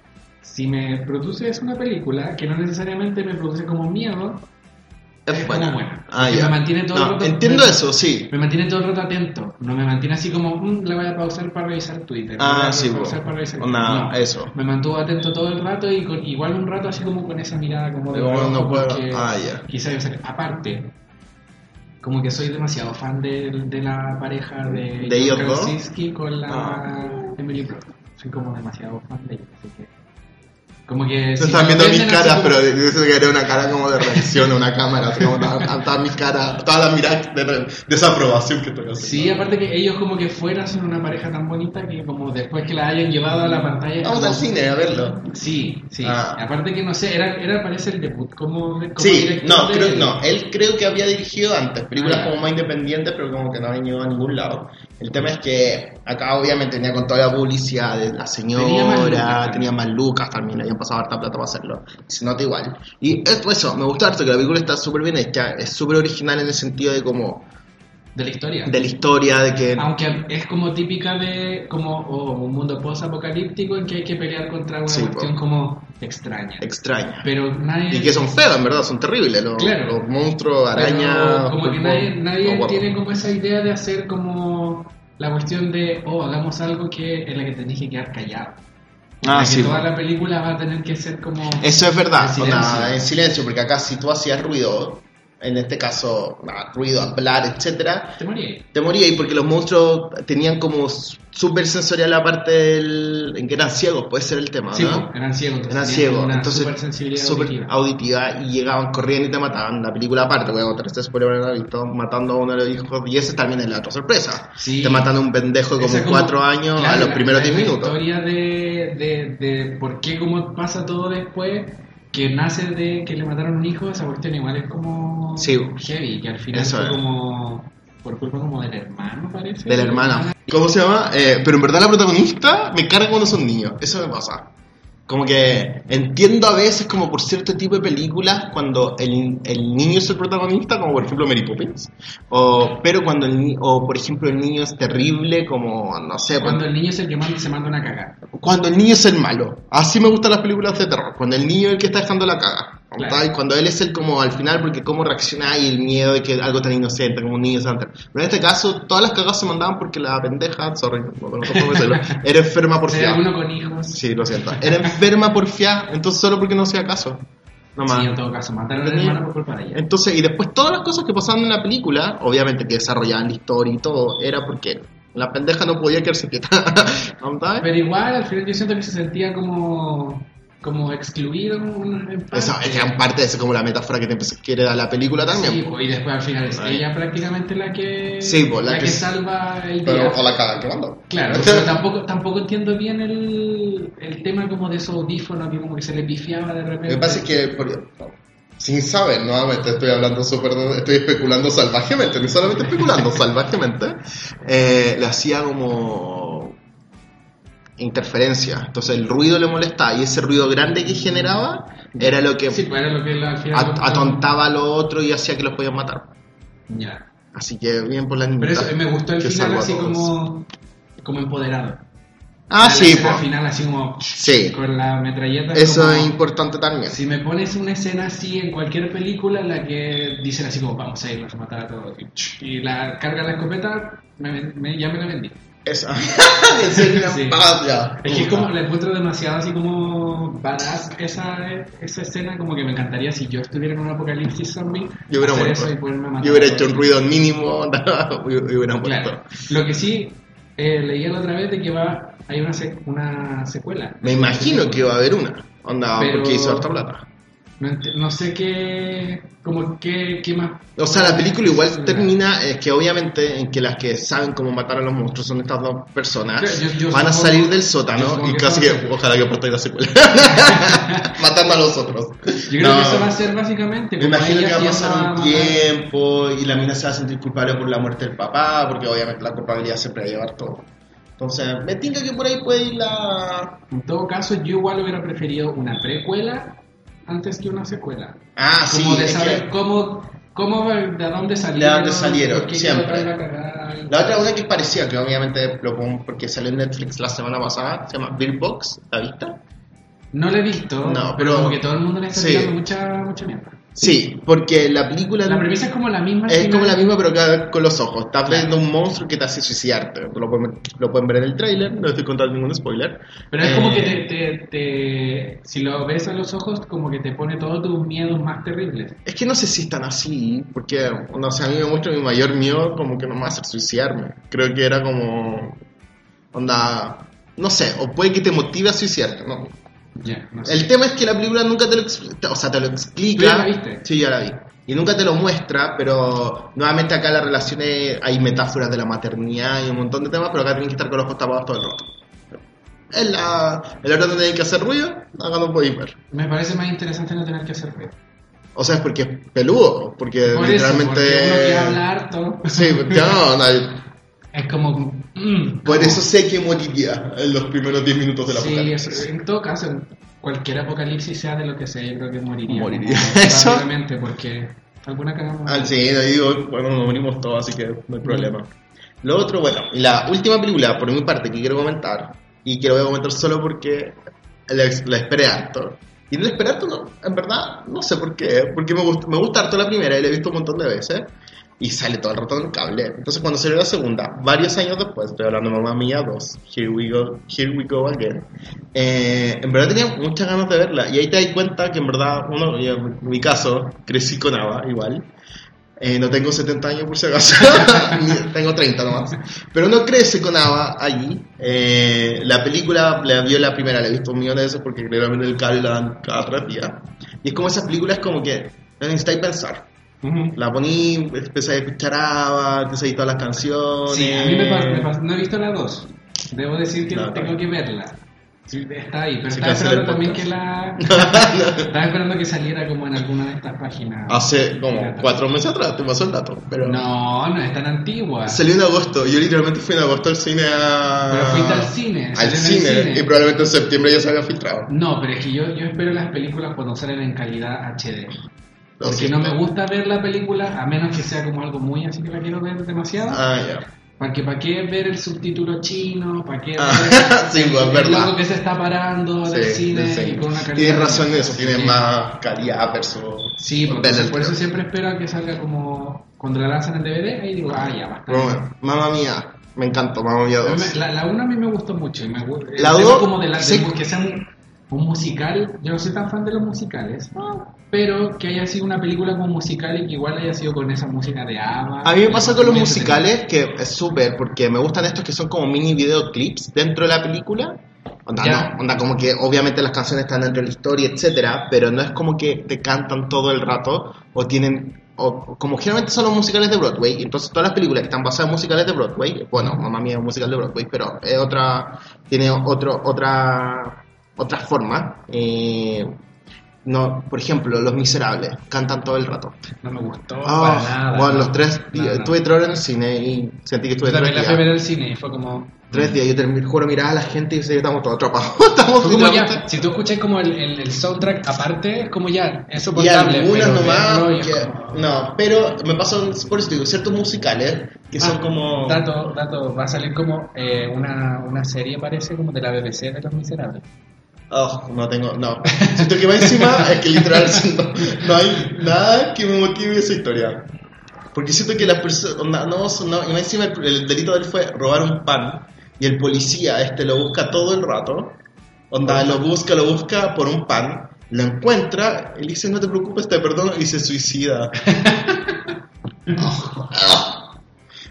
si me produces una película que no necesariamente me produce como miedo, Es es buena. como buena. Ah, me mantiene todo el rato- entiendo me- eso, sí. me mantiene todo el rato atento, no me mantiene así como, "Mm, le voy a pausar para revisar Twitter. Ah, sí, pausar para revisar No, eso. Me mantuvo atento todo el rato y con, igual un rato así como con esa mirada como de Igual no puedo- ah, ya. quizá yo sé- aparte como que soy demasiado fan de, de la pareja de, ¿De ellos dos? Con la Ah. Emily Blunt. Soy como demasiado fan de ellos, así que Como que... No si están viendo mis caras, pero eso que era una cara como de reacción a una cámara, así como todas, todas mis caras, todas las miradas de desaprobación que estoy haciendo. Sí, aparte que ellos como que fueran son una pareja tan bonita que como después que la hayan llevado a la pantalla... Vamos como- al cine a verlo. Sí, sí. Ah. Aparte que no sé, era, era parece el debut como, como Sí, no, de- creo, no, él creo que había dirigido antes películas Ah, como más independientes, pero como que no habían llegado a ningún lado. El tema es que acá obviamente tenía con toda la publicidad de la Tenía más señora, lucas, tenía más lucas también, le habían pasado harta plata para hacerlo. Se nota igual. Y esto, eso, me gustó harto que la película está súper bien hecha, es súper original en el sentido de como, de la historia. de la historia, de que... Aunque es como típica de como oh, un mundo post-apocalíptico en que hay que pelear contra una Sí, cuestión po. como extraña. extraña. Pero nadie... Y que son feos, en verdad, son terribles. Los, Claro. los monstruos, arañas. Como que nadie, nadie no, tiene como esa idea de hacer como la cuestión de, oh, hagamos algo que en la que tenés que quedar callado. Ah, que sí. toda la película va a tener que ser como... Eso es verdad, En silencio. onda, en silencio, porque acá si tú hacías ruido, en este caso, nada, ruido, hablar, etcétera, Te morí. te morías porque los monstruos tenían como súper sensorial la parte del, en que eran ciegos, puede ser el tema, Sí, ¿no? eran ciegos. entonces Eran ciegos, entonces súper auditiva. y llegaban corriendo y te mataban. La película aparte, voy a contar este spoiler, no visto, matando a uno de los hijos y ese también es la otra sorpresa. Sí. Te matan a un pendejo de como cuatro años claro, a los primeros la- 10 La minutos. historia de, de, de por qué, cómo pasa todo después, que nace de que le mataron un hijo, esa cuestión igual es como Sí. heavy, que al final Eso fue es. como por culpa como del hermano, parece. De la hermana. ¿Cómo se llama? Eh, pero en verdad la protagonista me carga cuando son niños. Eso me pasa. Como que entiendo a veces como por cierto tipo de películas cuando el, el niño es el protagonista, como por ejemplo Mary Poppins. O, pero cuando el o por ejemplo el niño es terrible, como no sé, Cuando el niño es el que manda, se manda una cagada. cuando el niño es el malo. Así me gustan las películas de terror. Cuando el niño es el que está dejando la caga. Claro. Cuando él es el como al final, porque cómo reacciona y el miedo de que algo tan inocente como un niño se a. Pero en este caso, todas las cagas se mandaban porque la pendeja, sorry, no, no, era enferma por fiar. uno con hijos. Sí, lo siento. Era enferma por fiar, entonces solo porque no hacía caso. No más. Sí, en todo caso, mataron Tenía- hermano por culpa de ella. Entonces, y después todas las cosas que pasaban en la película, obviamente que desarrollaban la historia y todo, era porque la pendeja no podía quedarse quieta. Pero igual, al final yo siento que se sentía como, como excluido en. Eso es gran parte de eso, como la metáfora que te quiere dar la película también. Sí, pues, y después al final es ella prácticamente la que, Sí, pues, la la que salva el Pero día. o la cagan quemando. Claro, pero tampoco, tampoco entiendo bien el, el tema como de esos audífonos que como que se le pifiaba de repente. Lo que pasa es que, por- sin saber, nuevamente estoy hablando súper, estoy especulando salvajemente, no solamente especulando, salvajemente, eh, le hacía como interferencia. Entonces el ruido le molestaba y ese ruido grande que generaba era lo que Sí, pues era lo que al at- atontaba a lo otro y hacía que los podían matar. Ya. Así que bien por la Pero eso, me gustó el final así como, como empoderado. Ah, La sí, po. final así como sí. con la metralleta. Eso como- es importante también. Si me pones una escena así en cualquier película en la que dicen así como vamos a irnos a matar a todos y, y la carga la escopeta, me, ven- me- ya me la vendí. Serio, Sí. Es que es como la encuentro demasiado así como badass esa, esa escena, como que me encantaría si yo estuviera en un apocalipsis zombie, Yo hubiera hacer muerto. eso y poderme matar. Yo hubiera hecho un ruido mínimo y hubiera muerto. Claro. Lo que sí eh, leí la otra vez de que va hay una, sec- una secuela. Me imagino que iba a haber una. Onda, Pero- porque hizo harta plata. No, sé qué, como qué, qué más. O sea, la película igual termina es que obviamente en que las que saben cómo matar a los monstruos son estas dos personas. Claro, yo- yo van a salir del sótano y que casi que, ojalá que aporte la secuela. Matando a los otros. Yo creo No. que eso va a ser básicamente. Me imagino que va a pasar un tiempo y la mina se va a sentir culpable por la muerte del papá, porque obviamente la culpabilidad siempre va a llevar todo. Entonces, me tinca que por ahí puede ir la... En todo caso, yo igual hubiera preferido una precuela antes que una secuela. Ah, sí, Como de saber que- cómo, cómo, de dónde salieron. De dónde salieron, siempre. la otra una que es parecida, que obviamente lo pongo porque salió en Netflix la semana pasada, se llama Bill Box, ¿la viste? No la he visto, No, pero pero- como que todo el mundo le está sí. tirando mucha, mucha mierda. Sí, porque la película La premisa es como la misma. es final. como la misma pero cada con los ojos. Estás Claro. viendo un monstruo que te hace suicidarte. Lo pueden, lo pueden ver en el tráiler, no estoy contando ningún spoiler. Pero es como Eh, que te, te, te- Si lo ves a los ojos, como que te pone todos tus miedos más terribles. Es que no sé si están así, porque no sé, a mí me muestra mi mayor miedo como que no me va a hacer suicidarme. Creo que era como onda, no sé, o puede que te motive a suicidarte, no. No sé. El tema es que la película nunca te lo explica, o sea, te lo explica. ¿Tú ya la viste? Sí, ya la vi. Y nunca te lo muestra, pero nuevamente acá las relaciones, hay metáforas de la maternidad y un montón de temas, pero acá tienen que estar con los ojos tapados todo el rato. En la, en la hora donde tienen que hacer ruido, acá no podéis ver. Me parece más interesante no tener que hacer ruido. O sea, es porque es peludo, porque Por eso, literalmente... porque uno que habla harto. Sí, no, no, Es como. mm, por como- eso sé que moriría en los primeros 10 minutos de la Sí, apocalipsis. es- en todo caso, en cualquier apocalipsis, sea de lo que sea, yo creo que moriría. Moriría. Eso. Porque alguna cagamos. Ah, sí, digo, bueno, nos morimos todos, así que no hay problema. Lo otro, bueno, y la última película, por mi parte, que quiero comentar, y que lo voy a comentar solo porque la, la esperé harto. Y la esperé harto, no, en verdad, no sé por qué, porque me gusta, me gusta harto la primera y la he visto un montón de veces, y sale todo el rato en el cable. Entonces, cuando salió la segunda, varios años después, estoy hablando de Mamma Mía 2, Here We Go, Here We Go Again, eh, en verdad tenía muchas ganas de verla, y ahí te das cuenta que en verdad, uno, en mi caso, crecí con Ava igual. Eh, no tengo 70 años por si acaso, tengo 30 nomás. Pero uno crece con Ava allí. Eh, la película la vio la primera, la he visto un millón de veces porque claramente el cable la dan cada tres días. Y es como esas películas como que no necesitáis pensar. La poní, empezáis a escuchar Ava, te sabéis todas las canciones. Sí, a mí me pasa, me pasa- no he visto la 2. Debo decir que No, tengo no. que verla. Sí, está ahí, pero Se estaba esperando también que la. estaba esperando que saliera como en alguna de estas páginas. Hace como cuatro meses atrás te pasó el dato. Pero No, no es tan antigua. Salió en agosto. Yo literalmente fui en agosto al cine a. Pero fuiste al cine, Al cine, cine. Y probablemente en septiembre ya se había filtrado. No, pero es que yo, yo espero las películas cuando salen en calidad HD. Porque no me gusta ver la película, a menos que sea como algo muy así que la quiero ver demasiado. Ah, ya. Porque para qué ver el subtítulo chino, para qué Ah, ver sí, pues, el verdad. loco que se está parando del Sí, cine sí. y con una calidad. Tienes razón en eso, tiene Sí. más calidad versus. Sí, por eso trailer. siempre espero a que salga como cuando la lanzan en DVD, ahí digo, ah, ya basta. Bueno, mamá mía, me encantó, mamá mía 2. La, la una a mí me gustó mucho. y me La tema dos, como de la, sí. de que sea un, musical. Yo no soy tan fan de los musicales, pero que haya sido una película como musical y que igual haya sido con esa música de Ava. A mí me pasa con los musicales que es súper, porque me gustan estos que son como mini videoclips dentro de la película. Onda, no, onda como que obviamente las canciones están dentro de la historia, etcétera, pero no es como que te cantan todo el rato o tienen o como generalmente son los musicales de Broadway, entonces todas las películas que están basadas en musicales de Broadway, bueno, mamá mía es un musical de Broadway, pero es otra tiene otro otra otra forma. eh, no, por ejemplo, Los Miserables cantan todo el rato. No me gustó Ah, para nada. bueno, no. los tres días, No, no. estuve tres horas en el cine y sentí que estuve Yo también tres la fui a ver días. al cine y fue como. Tres días, yo terminé, juro, miraba a la gente y que estamos todos atrapados. estamos como ya, si tú escuchas como el, el, el soundtrack aparte, es como ya, es Y soportable. algunas pero nomás, y que- como- no, pero me pasó, por eso te digo, ciertos musicales que son Ah, como... Dato, dato, va a salir como eh, una, una serie, parece, como de la BBC de Los Miserables. Oh, no tengo, no. Siento que va encima, es que literal no, no hay nada que me motive esa historia. Porque siento que las personas, no, no, y encima el, el delito de él fue robar un pan y el policía este lo busca todo el rato. Onda, lo busca, lo busca por un pan, lo encuentra, le dice, no te preocupes, te perdono, y se suicida.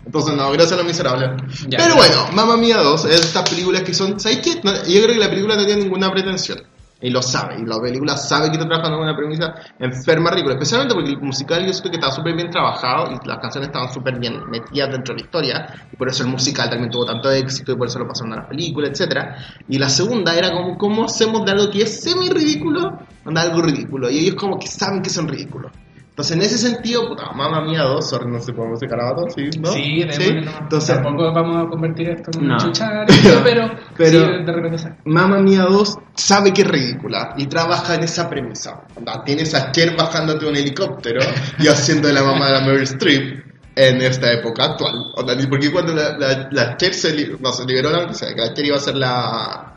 Entonces, no, gracias a los miserables. Ya, Pero bueno, Mamma Mía 2 es estas películas que son. ¿Sabes qué? No, yo creo que la película no tiene ninguna pretensión. Y lo sabe. Y la película sabe que está trabajando con una premisa enferma, ridícula. Especialmente porque el musical yo siento que estaba súper bien trabajado y las canciones estaban súper bien metidas dentro de la historia. Y por eso el musical también tuvo tanto éxito y por eso lo pasaron a la película, etcétera Y la segunda era como, ¿cómo hacemos de algo que es semi-ridículo? Anda algo ridículo. Y ellos como que saben que son ridículos. Entonces, en ese sentido, puta, mamá mía, dos, sorry, no sé cómo se carabato, ¿sí? ¿no? Sí, démosle nomás. Entonces, Tampoco vamos a convertir esto en No. un chuchar, pero, Pero- sí, de repente sale. Mamma Mía 2 sabe que es ridícula y trabaja en esa premisa. Tienes a Cher bajándote un helicóptero y haciendo de la mamá de la Meryl Streep en esta época actual. Onda, ni porque cuando la, la, la Cher se, li- no, se liberó, la, o sea, que la Cher iba a ser la,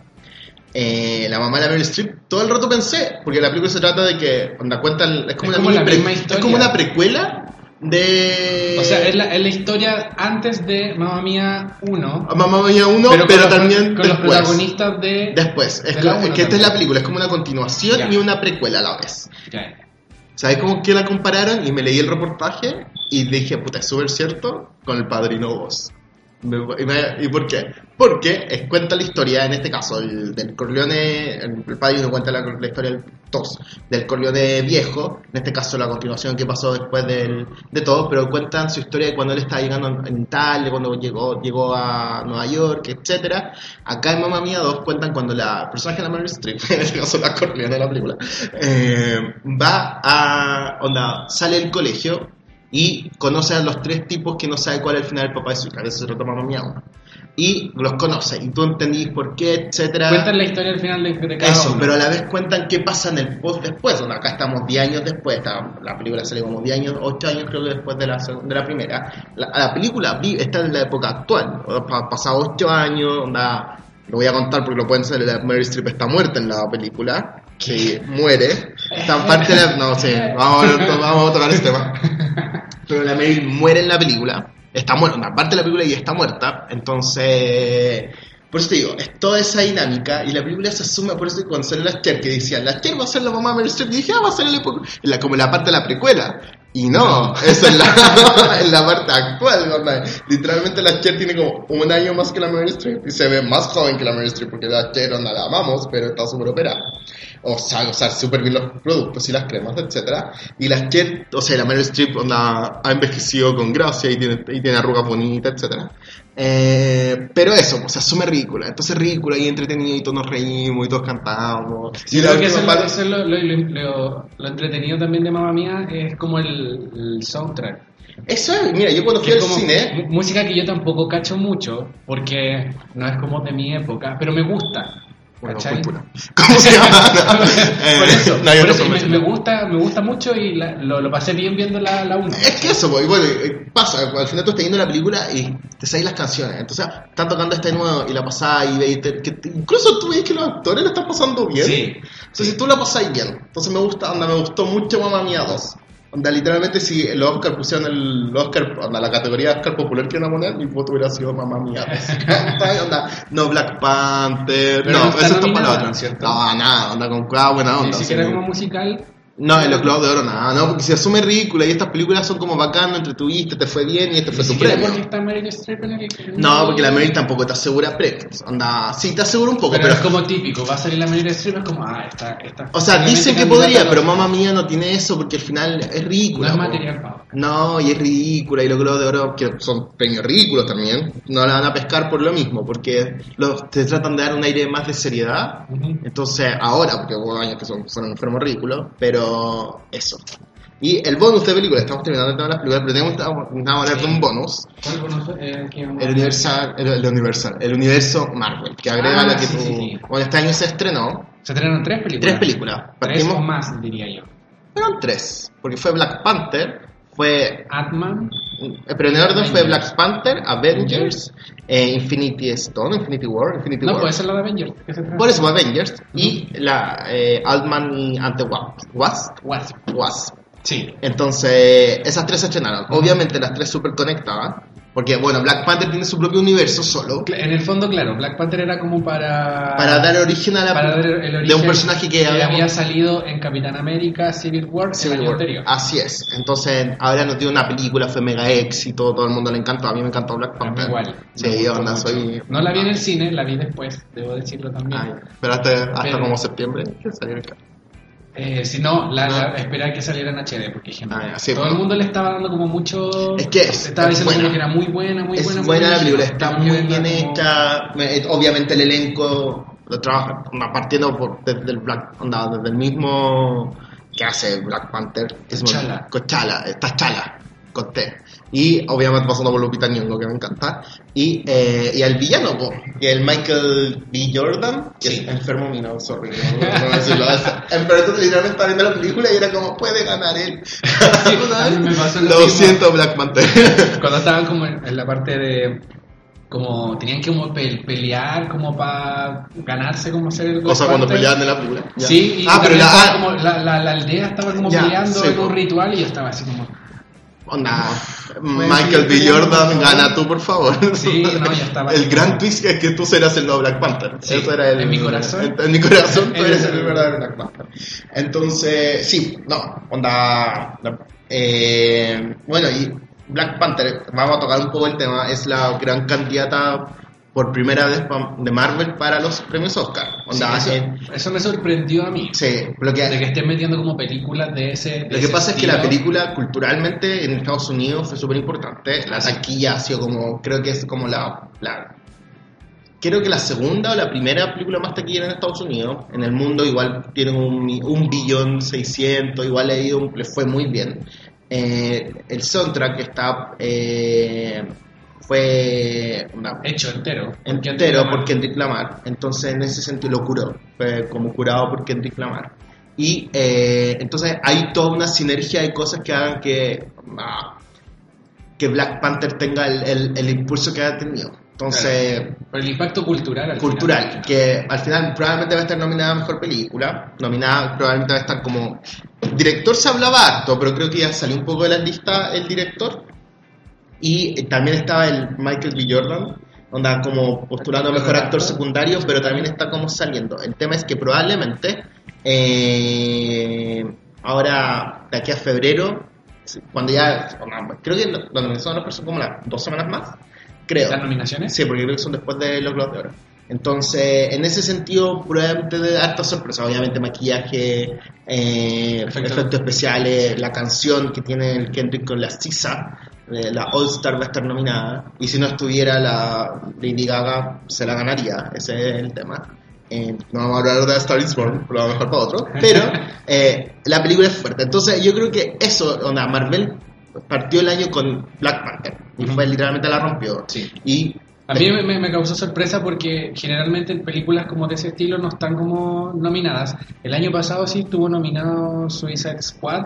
eh, la mamá de la Meryl Streep, todo el rato pensé, porque la película se trata de que, onda, cuentan, es como, Es una como la es como una precuela de... O sea, es la, es la historia antes de Mamma Mía 1, Mamma Mía 1, pero, los- también con los después. protagonistas de... Después, es, De que, la es que esta es la película, es como una continuación Ya. y una precuela a la vez. Ya. ¿Sabes cómo que la compararon? Y me leí el reportaje y dije, puta, es súper cierto con El Padrino 2. ¿Y, me- ¿y por qué? Porque es- cuenta la historia, en este caso, el, del Corleone, el, padre no cuenta la, la historia del tos, del Corleone viejo, en este caso la continuación que pasó después del, de todo, pero cuentan su historia de cuando él estaba llegando en, Italia, cuando llegó, llegó a Nueva York, etcétera. Acá en Mamma Mía 2 cuentan cuando la personaje de la Meryl Streep, en este caso la Corleone de la película, eh, va a, onda, sale del colegio y conoce a los tres tipos que no sabe cuál es el final del papá de su hija, de eso se retoma Mamma Mía 1. Y los conoce, y tú entendís por qué, etcétera. Cuentan la historia al final de, de cada Eso, uno. pero a la vez cuentan qué pasa en el post después. Bueno, acá estamos 10 años después, esta- la película sale como 10 años, 8 años creo que después de la, de la primera. La, la película está en la época actual, ha pasado 8 años, onda, lo voy a contar porque lo pueden saber, la Mary Streep está muerta en la película, que muere. Está en parte de la... No, sí, vamos, a- vamos a tocar ese tema. Pero la Meryl muere en la película. Está muerta, una parte de la película y está muerta. Entonces, por eso te digo, es toda esa dinámica y la película se asume, por eso cuando salió la Cher que decían, la Cher va a ser la mamá de Meryl dije, ah, va a ser el la, como la parte de la precuela. Y no, eso es la, en la parte actual. ¿no? Literalmente la Cher tiene como un año más que la Meryl Streep y se ve más joven que la Meryl Streep porque la Cher onda, la amamos, pero está súper operada. O sabe usar súper bien los productos y las cremas, etcétera Y la Cher, o sea, la Meryl Streep onda, ha envejecido con gracia y tiene, y tiene arrugas bonitas, etcétera eh, pero eso, pues se asume ridícula. Entonces ridícula y entretenido y todos nos reímos y todos cantamos. Y creo la que eso, es lo, eso es lo, entretenido también de Mamma Mía, es como el, el soundtrack. Eso es, mira, yo cuando fui al cine, música que yo tampoco cacho mucho, porque no es como de mi época, pero me gusta. ¿Cómo se llama? Eh, por eso, no por eso me, gusta, me gusta mucho y la- lo, lo pasé bien viendo la, la 1. Es que eso, pues, bueno, eh, pasa, al final tú estás viendo la película y te sabes las canciones, entonces están tocando este nuevo y la pasás y veis, que te- incluso tú ves que los actores la están pasando bien, Sí. entonces tú la pasás bien, entonces me gusta, anda, me gustó mucho Mamma Mía 2, onda, literalmente si el Oscar pusieron el Oscar, onda, la categoría de Oscar popular que iban a poner, mi voto hubiera sido Mamma Mía 2, onda, no Black Panther, Pero no, eso está para la otra, ¿cierto? no, nada, onda, con cada buena onda, Ni siquiera como musical. No, en los Globos de Oro nada, no, porque se asume ridícula y estas películas son como bacano, entretuviste, te fue bien y este fue tu siquiera premio. porque está Meryl Streep en el... No, porque la Meryl tampoco te asegura premios. Anda, sí te asegura un poco, Pero, pero. es como típico, va a salir la Meryl Streep, es como, ah, está... está O sea, dicen que podría, pero mamá mía no tiene eso porque al final es No ridícula. es material. No, y es ridícula. Y los Globos de Oro, que son premios ridículos también, no la van a pescar por lo mismo, porque los, te tratan de dar un aire más de seriedad. Entonces, ahora, porque hubo años que son, son enfermos ridículos, pero eso. Y el bonus de película, estamos terminando de las películas, pero tenemos que hablar de un bonus. ¿Cuál conoce? Eh, El universal, el, el universal, el universo Marvel, que agrega Ah, la que sí, tú. sí, sí. Bueno, este año se estrenó Se estrenaron tres películas. tres películas. Tres Partimos, o más, diría yo. fueron tres, porque fue Black Panther, fue. Ant-Man, Pero en orden fue Avengers. Black Panther, Avengers, eh, Infinity Stone, Infinity War, Infinity no, War. puede ser la de Avengers. que se trata. Por eso Avengers y la eh, Altman Ante Wasp. Wasp. Wasp. Wasp. Sí. Entonces, esas tres se estrenaron. Obviamente las tres súper conectadas. Porque, bueno, Black Panther tiene su propio universo solo. En el fondo, claro, Black Panther era como para... Para dar origen a la para dar el de un personaje que, había salido en Capitán América Civil War Civil el año War. anterior. Así es. Entonces, ahora nos dio una película, fue mega éxito, todo el mundo le encantó. A mí me encantó Black Panther. igual. Sí, onda, soy. No la vi en el cine, la vi después, debo decirlo también. Ay, pero hasta, hasta Pero- como septiembre que salió acá. Eh, si no, la, la- esperar que saliera en HD, porque dije, Ah, todo pues. el mundo le estaba dando como mucho... Es que es- le estaba es diciendo como que era muy buena, muy es buena. muy buena la película, está muy bien hecha. Me- Obviamente el elenco lo trabaja partiendo por, desde el Black, onda, desde el mismo que hace Black Panther. que es muy- T'Challa. con Chala, está Chala, con T. Y obviamente pasando por Lupita Nyong'o, que me encanta. Y, eh, y al villano, po, que el Michael B. Jordan, que Sí. es enfermo mío, sorry. No, no, no decirlo. Pero entonces literalmente estaba viendo la película y era como, puede ganar él. mí me pasó lo siento, Black Panther. Cuando estaban como en, la parte de... Como tenían que como pe- pelear como para ganarse como ser el O sea, cuando peleaban en la película. Ya. Sí, y ah, pero la, estaba ah, como la, la, la aldea estaba como Ya, peleando sí, en un ritual y yo estaba así como... onda, Bueno, Michael sí, B. Jordan, gana tú, por favor. Sí, no, ya estaba. El gran twist es que tú serás el nuevo Black Panther. Sí, Eso era el, en mi corazón. En, en mi corazón tú eres el- verdadero Black Panther. Entonces, sí, no, onda. eh, bueno, y Black Panther, vamos a tocar un poco el tema, es la gran candidata por primera vez de Marvel para los premios Oscar. Onda, Sí, eso, eso me sorprendió a mí. sí, lo que, De que estén metiendo como películas de ese. de Lo que ese pasa es que la película culturalmente en Estados Unidos fue súper importante. La taquilla ha sido como, creo que es como la, la- creo que la segunda o la primera película más taquillera en Estados Unidos. En el mundo igual tienen un, un billón seiscientos, igual le fue muy bien. Eh, el soundtrack está, eh, fue una, Hecho entero. entero por Kendrick Lamar. Entonces, en ese sentido lo curó. Fue como curado por Kendrick Lamar. Y eh, entonces hay toda una sinergia de cosas que hagan que, ah, que Black Panther tenga el, el- el impulso que ha tenido. Entonces, Por el impacto cultural. al cultural, final. que al final probablemente va a estar nominada a Mejor Película, nominada probablemente va a estar como... Director se hablaba harto, pero creo que ya salió un poco de la lista el director. Y también estaba el Michael B. Jordan, onda como postulando Mejor Actor Secundario, pero también está como saliendo. El tema es que probablemente eh, ahora, de aquí a febrero, cuando ya... Creo que la nominación las como las dos semanas más, creo. ¿Estas nominaciones? Sí, porque creo que son después de los Globos de Oro. Entonces, en ese sentido, probablemente de harta sorpresa. Obviamente, maquillaje, eh, efectos especiales, la canción que tiene el Kendrick con la Sisa, eh, la All Star va a estar nominada. Y si no estuviera la Lady Gaga, se la ganaría. Ese es el tema. Eh, no vamos a hablar de Star is Born, lo vamos a dejar para otro. Pero eh, la película es fuerte. Entonces, yo creo que eso, onda, Marvel partió el año con Black Panther. Y fue literalmente la rompió. Sí. Y A mí me- me causó sorpresa porque generalmente en películas como de ese estilo no están como nominadas. El año pasado sí estuvo nominado Suicide Squad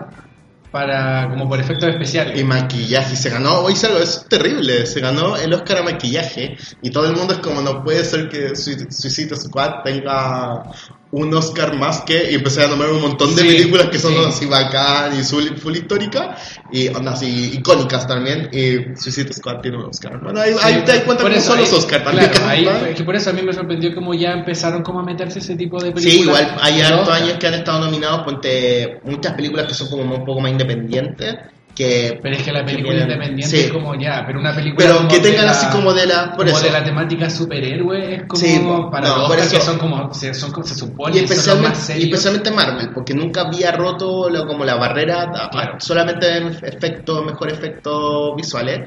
para como por efectos especiales. Y maquillaje, se ganó, hoy algo, es terrible, se ganó el Oscar a maquillaje y todo el mundo es como, no puede ser que Sui- Suicide Squad tenga un Oscar más que, y empecé a nombrar un montón de Sí, películas que son sí. así bacán y full, full histórica y así icónicas también, y Suicide Squad tiene un Oscar. Bueno, ahí, Sí, ahí te das cuenta eso, son los Oscar también. Claro, ahí, es que por eso a mí me sorprendió como ya empezaron como a meterse ese tipo de películas. Sí, igual hay hartos años que han estado nominados, ponte muchas películas que son como un poco más independientes, que Pero es que la película tienen- independiente sí. es como ya, pero una película pero que tengan la- así como de la por como eso. de la temática superhéroe es como Sí, para no, por eso- que son como se, son, se supone y que son especialmente, más y especialmente Marvel porque nunca había roto lo- como la barrera a- Claro. solamente en efectos mejor efectos visuales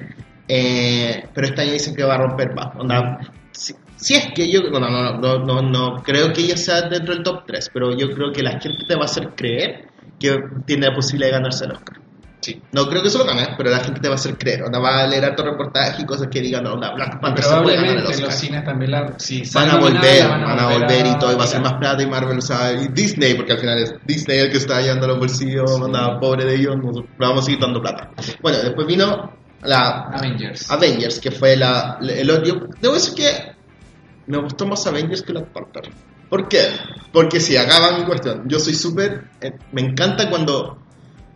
eh, pero este año dicen que va a romper más onda si, si es que yo no, no, no, no creo que ella sea dentro del top 3 pero yo creo que la gente te va a hacer creer que tiene la posibilidad de ganarse el Oscar Sí. no creo que eso lo gane, pero la gente te va a hacer creer. Onda va a leer harto reportaje y cosas que digan, no, la Black Panther se puede ganar el Oscar. los cines también la, si van a volver, la van a volver y todo, y va a ser más plata y Marvel, o sea, y Disney, porque al final es Disney el que está llevando los bolsillos, anda, pobre de ellos, nos vamos a seguir dando plata. Bueno, después vino la Avengers. Avengers, que fue la, el odio. Debo decir que me gustó más Avengers que Black Panther. ¿Por qué? Porque si acá va mi cuestión. Yo soy súper. eh, me encanta cuando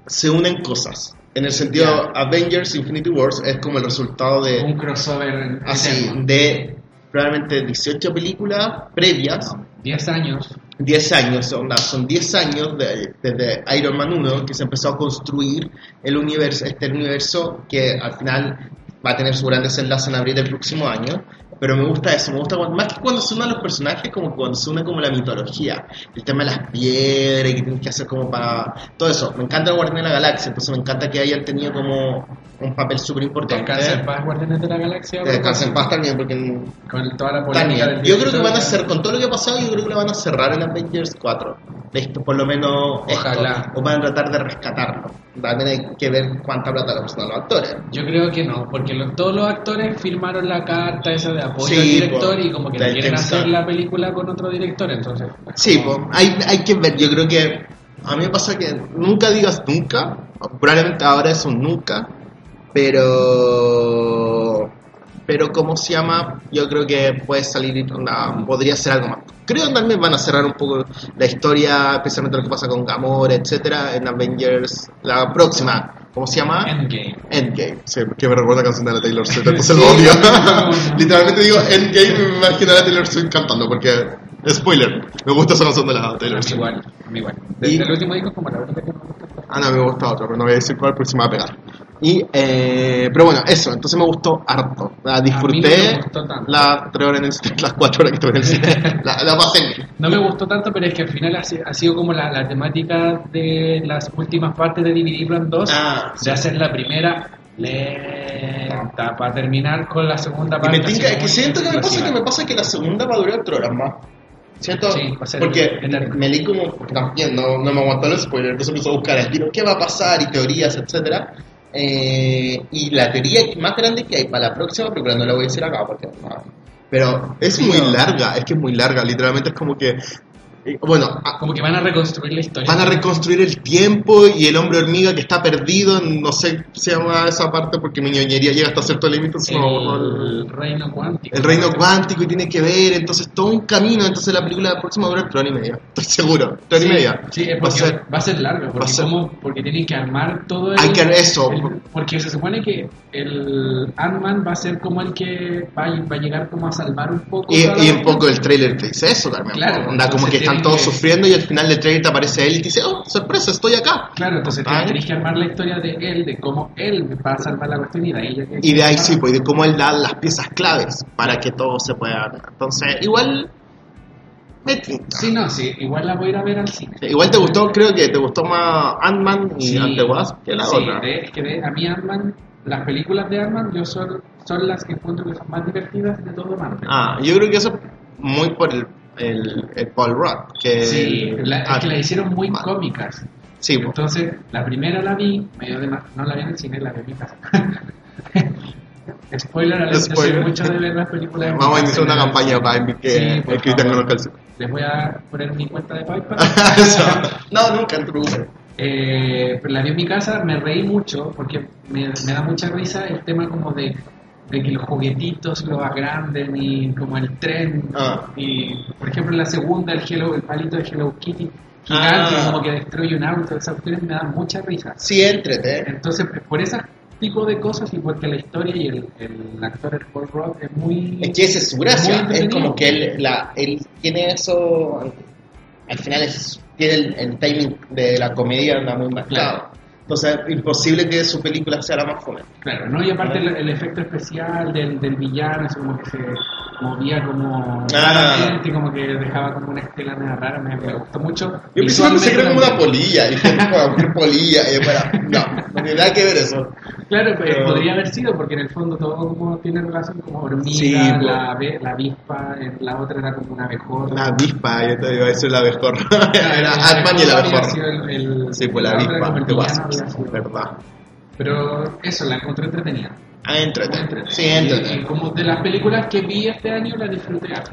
se unen cosas. En el sentido, Ya. Avengers Infinity Wars es como el resultado de. un crossover así, eterno. de probablemente 18 películas previas. 10 años 10 años, onda, son 10 años de- desde Iron Man 1 que se empezó a construir el universo, este universo que al final va a tener su gran desenlace en abril del próximo año. Pero me gusta eso, me gusta cuando- más que cuando se unen los personajes, como cuando se une como la mitología, el tema de las piedras que tienes que hacer como para todo eso. Me encanta el Guardián de la Galaxia, entonces me encanta que hayan tenido como un papel súper importante. Descansa en paz, Guardianes de la Galaxia. Que descansen en paz también, porque Con toda la polémica del Yo creo que van a hacer, con todo lo que ha pasado, yo creo que lo van a cerrar en Avengers 4. Esto, por lo menos, esto. Ojalá. o van a tratar de rescatarlo. También hay que ver cuánta plata le a los actores. Yo creo que no, porque los- todos los actores firmaron la carta esa de apoyo Sí, al director po, y como que no quieren hacer la película con otro director, entonces. Sí, como- pues, hay, hay que ver. Yo creo que a mí me pasa que nunca digas nunca. Probablemente ahora es un nunca. Pero. Pero, ¿cómo se llama? Yo creo que puede salir. onda, podría ser algo más. Creo que también van a cerrar un poco la historia, especialmente lo que pasa con Gamora, etcétera, en Avengers. La próxima. ¿Cómo se llama? Endgame. Endgame, sí, que me recuerda la canción de la Taylor Swift, entonces lo odio. Literalmente digo Endgame y me imagino a la Taylor Swift cantando, porque, spoiler, me gusta esa canción de la Taylor Swift. igual, igual. Y- Desde el último disco como la única que me gusta. Ah, no, me gusta otra, pero no voy a decir cuál, porque se me va a pegar. Y, eh, pero bueno, eso, entonces me gustó harto. La no disfruté me gustó tanto. las tres horas en el cine, las cuatro horas que estuve en el cine. la, la pasé. No me gustó tanto, pero es que al final ha, si- ha sido como la, la temática de las últimas partes de dividirlo en dos, Ah, de hacer la primera lenta para terminar con la segunda Y parte. me tinca, es que siento que me pasa que me pasa que la segunda va a durar tres horas más. ¿Cierto? Sí, va a ser porque eterno. me leí como, también no, no me aguantó el spoiler, entonces empecé a buscar tiro qué va a pasar y teorías, etcétera. Eh, y la teoría más grande que hay para la próxima película, no la voy a decir acá porque no. Pero es muy No. larga, es que es muy larga, literalmente es como que. Bueno, a- Como que van a reconstruir la historia. van a reconstruir el tiempo y el hombre hormiga que está perdido, no sé si se llama esa parte porque mi ñoñería llega hasta cierto límite, entonces no el- el reino cuántico. el reino cuántico y tiene que ver, entonces todo un camino, entonces la película próxima va a durar tres y media, estoy seguro, tres Sí, y media. Sí, Va a ser- va a ser largo, porque, va a ser- como- porque tienen que armar todo el... Hay que- eso. el- porque se supone que el Ant-Man va a ser como el que va, a- va a llegar como a salvar un poco... Y, la un poco el trailer te dice eso también. Claro, ¿no? Onda como entonces que están todos que- sufriendo y al final del trailer te aparece él y te dice, oh, sorpresa, estoy acá. Claro, entonces tenéis que armar la historia de él, de cómo él va a salvar la cuestión y de ahí ya que- Y de ahí sí, pues, de cómo él da las piezas claves para que todo se pueda... Entonces, igual... Sí, no, sí, igual la voy a ir a ver al cine. Igual te gustó, creo que te gustó más Ant-Man y Sí. Ant the Wasp que la Sí, otra. de- es que de- a mí Ant-Man, las películas de Ant-Man yo son, son las que encuentro que son más divertidas de todo Marvel. Ah, yo creo que eso es muy por el, el, el Paul Rudd. Que, Sí, la- es que la hicieron muy mal. cómicas. Sí. Entonces, la primera la vi, medio de no la vi en el cine, la vi en mi casa. Spoiler, alert, yo soy mucho de ver las películas. en Vamos a iniciar una en campaña para que Sí, el por Cristian favor. conozca el. Les voy a poner mi cuenta de PayPal. No, nunca entró. Eh, pero la vi en mi casa, me reí mucho porque me, me da mucha risa el tema como de, de que los juguetitos lo agranden y como el tren Ah. y por ejemplo en la segunda el Hello, el palito de Hello Kitty gigante Ah. como que destruye un auto, esas cuestiones me dan mucha risa. Sí, entrete. Entonces por ese tipo de cosas y porque la historia y el, el actor el Paul Rudd es muy Es que esa es su gracia. Es como que él, la, él tiene eso. Al final es, tiene el, el timing de la comedia anda muy marcado. Entonces, imposible que su película sea la más fome. Claro, ¿no? Y aparte el, el efecto especial del, del villano, así como que se movía como Ah. como que dejaba como una estela media rara, me, me gustó mucho. Yo pensé que se creó como una polilla. Y "No, cualquier polilla. Y para, no, no tiene nada que ver eso. Claro, pues, Pero- podría haber sido, porque en el fondo todo como tiene relación como hormiga, Sí, pues. la, la avispa, la otra era como una abejorra. La avispa, yo te iba a decir la abejorra. Era la Ant-Man y la abejorra el- el- Sí, pues la avispa, como el sido. verdad. Pero eso, la encontré entretenida. Ah, entretenida. Sí, Y- y entrete. como de las películas que vi este año, la disfruté harto.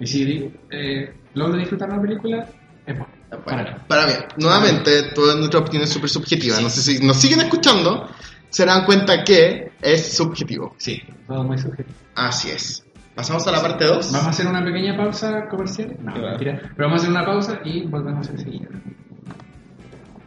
Y si eh, logro disfrutar una película, es bueno. Para mí. Para mí, nuevamente, toda nuestra opinión es súper subjetiva. No sé si nos siguen escuchando, se dan cuenta que es subjetivo. Sí, todo muy subjetivo. Así es. Pasamos a la parte 2. Vamos a hacer una pequeña pausa comercial. No, mentira. Pero vamos a hacer una pausa y volvemos enseguida.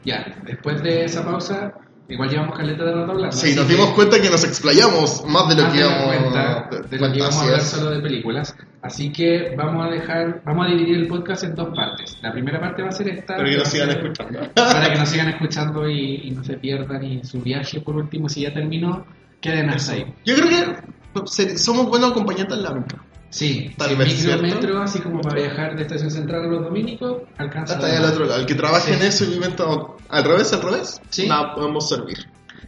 Ya, después de esa pausa, igual llevamos caleta de rato hablando. Sí, nos que- dimos cuenta que nos explayamos más de lo más que íbamos cuenta de lo que íbamos a hablar solo de películas. Así que vamos a dejar, vamos a dividir el podcast en dos partes. La primera parte va a ser esta. Pero que nos sigan escuchando. Para que nos sigan escuchando y, y no se pierdan y su viaje por último, si ya terminó, queden ahí. Yo creo que somos buenos acompañantes en la micro. Sí, Tal sí, vez, micro, ¿cierto? metro, así como para viajar de estación central a los dominicos, alcanza. Hasta allá al otro lado. El que trabaje Sí. en eso y todo- al revés, al revés, Sí. nada, podemos servir.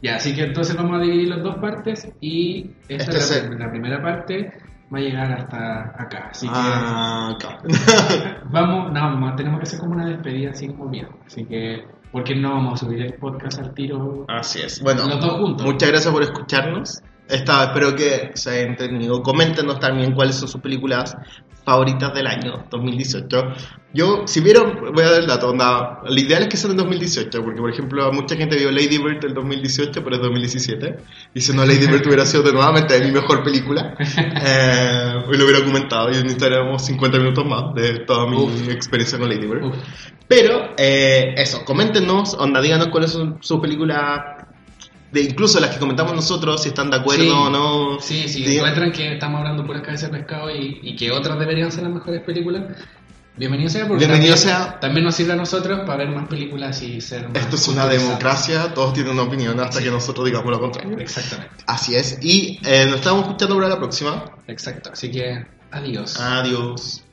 Ya, así que entonces vamos a dividir las dos partes y esta Este es la, la primera parte va a llegar hasta acá. Así que Ah, acá. Vamos, no, tenemos que hacer como una despedida así como. Así que, porque no vamos a subir el podcast al tiro Así es. Bueno, los dos juntos? muchas gracias por escucharnos. Esta, espero que se hayan entretenido. Coméntenos también cuáles son sus películas favoritas del año 2018. Yo, si vieron, voy a dar el dato. Onda, lo ideal es que sea en 2018, porque por ejemplo, mucha gente vio Lady Bird del 2018, pero es 2017. Y si no, Lady Bird hubiera sido de nuevamente mi mejor película. Eh, y lo hubiera comentado y necesitaríamos 50 minutos más de toda mi Uf. experiencia con Lady Bird. Uf. Pero, eh, eso, coméntenos, onda, díganos cuáles son sus películas, de incluso las que comentamos nosotros, si están de acuerdo Sí. o no. Sí, sí, Diga- encuentran que estamos hablando puras cabezas de pescado y, y que otras deberían ser las mejores películas. Bienvenido sea porque Bienvenido también, sea. también nos sirve a nosotros para ver más películas y ser más Esto es una democracia, todos tienen una opinión hasta Sí. que nosotros digamos lo contrario. Exactamente, Así es, y eh, nos estamos escuchando para la próxima. exacto. Así que adiós. Adiós.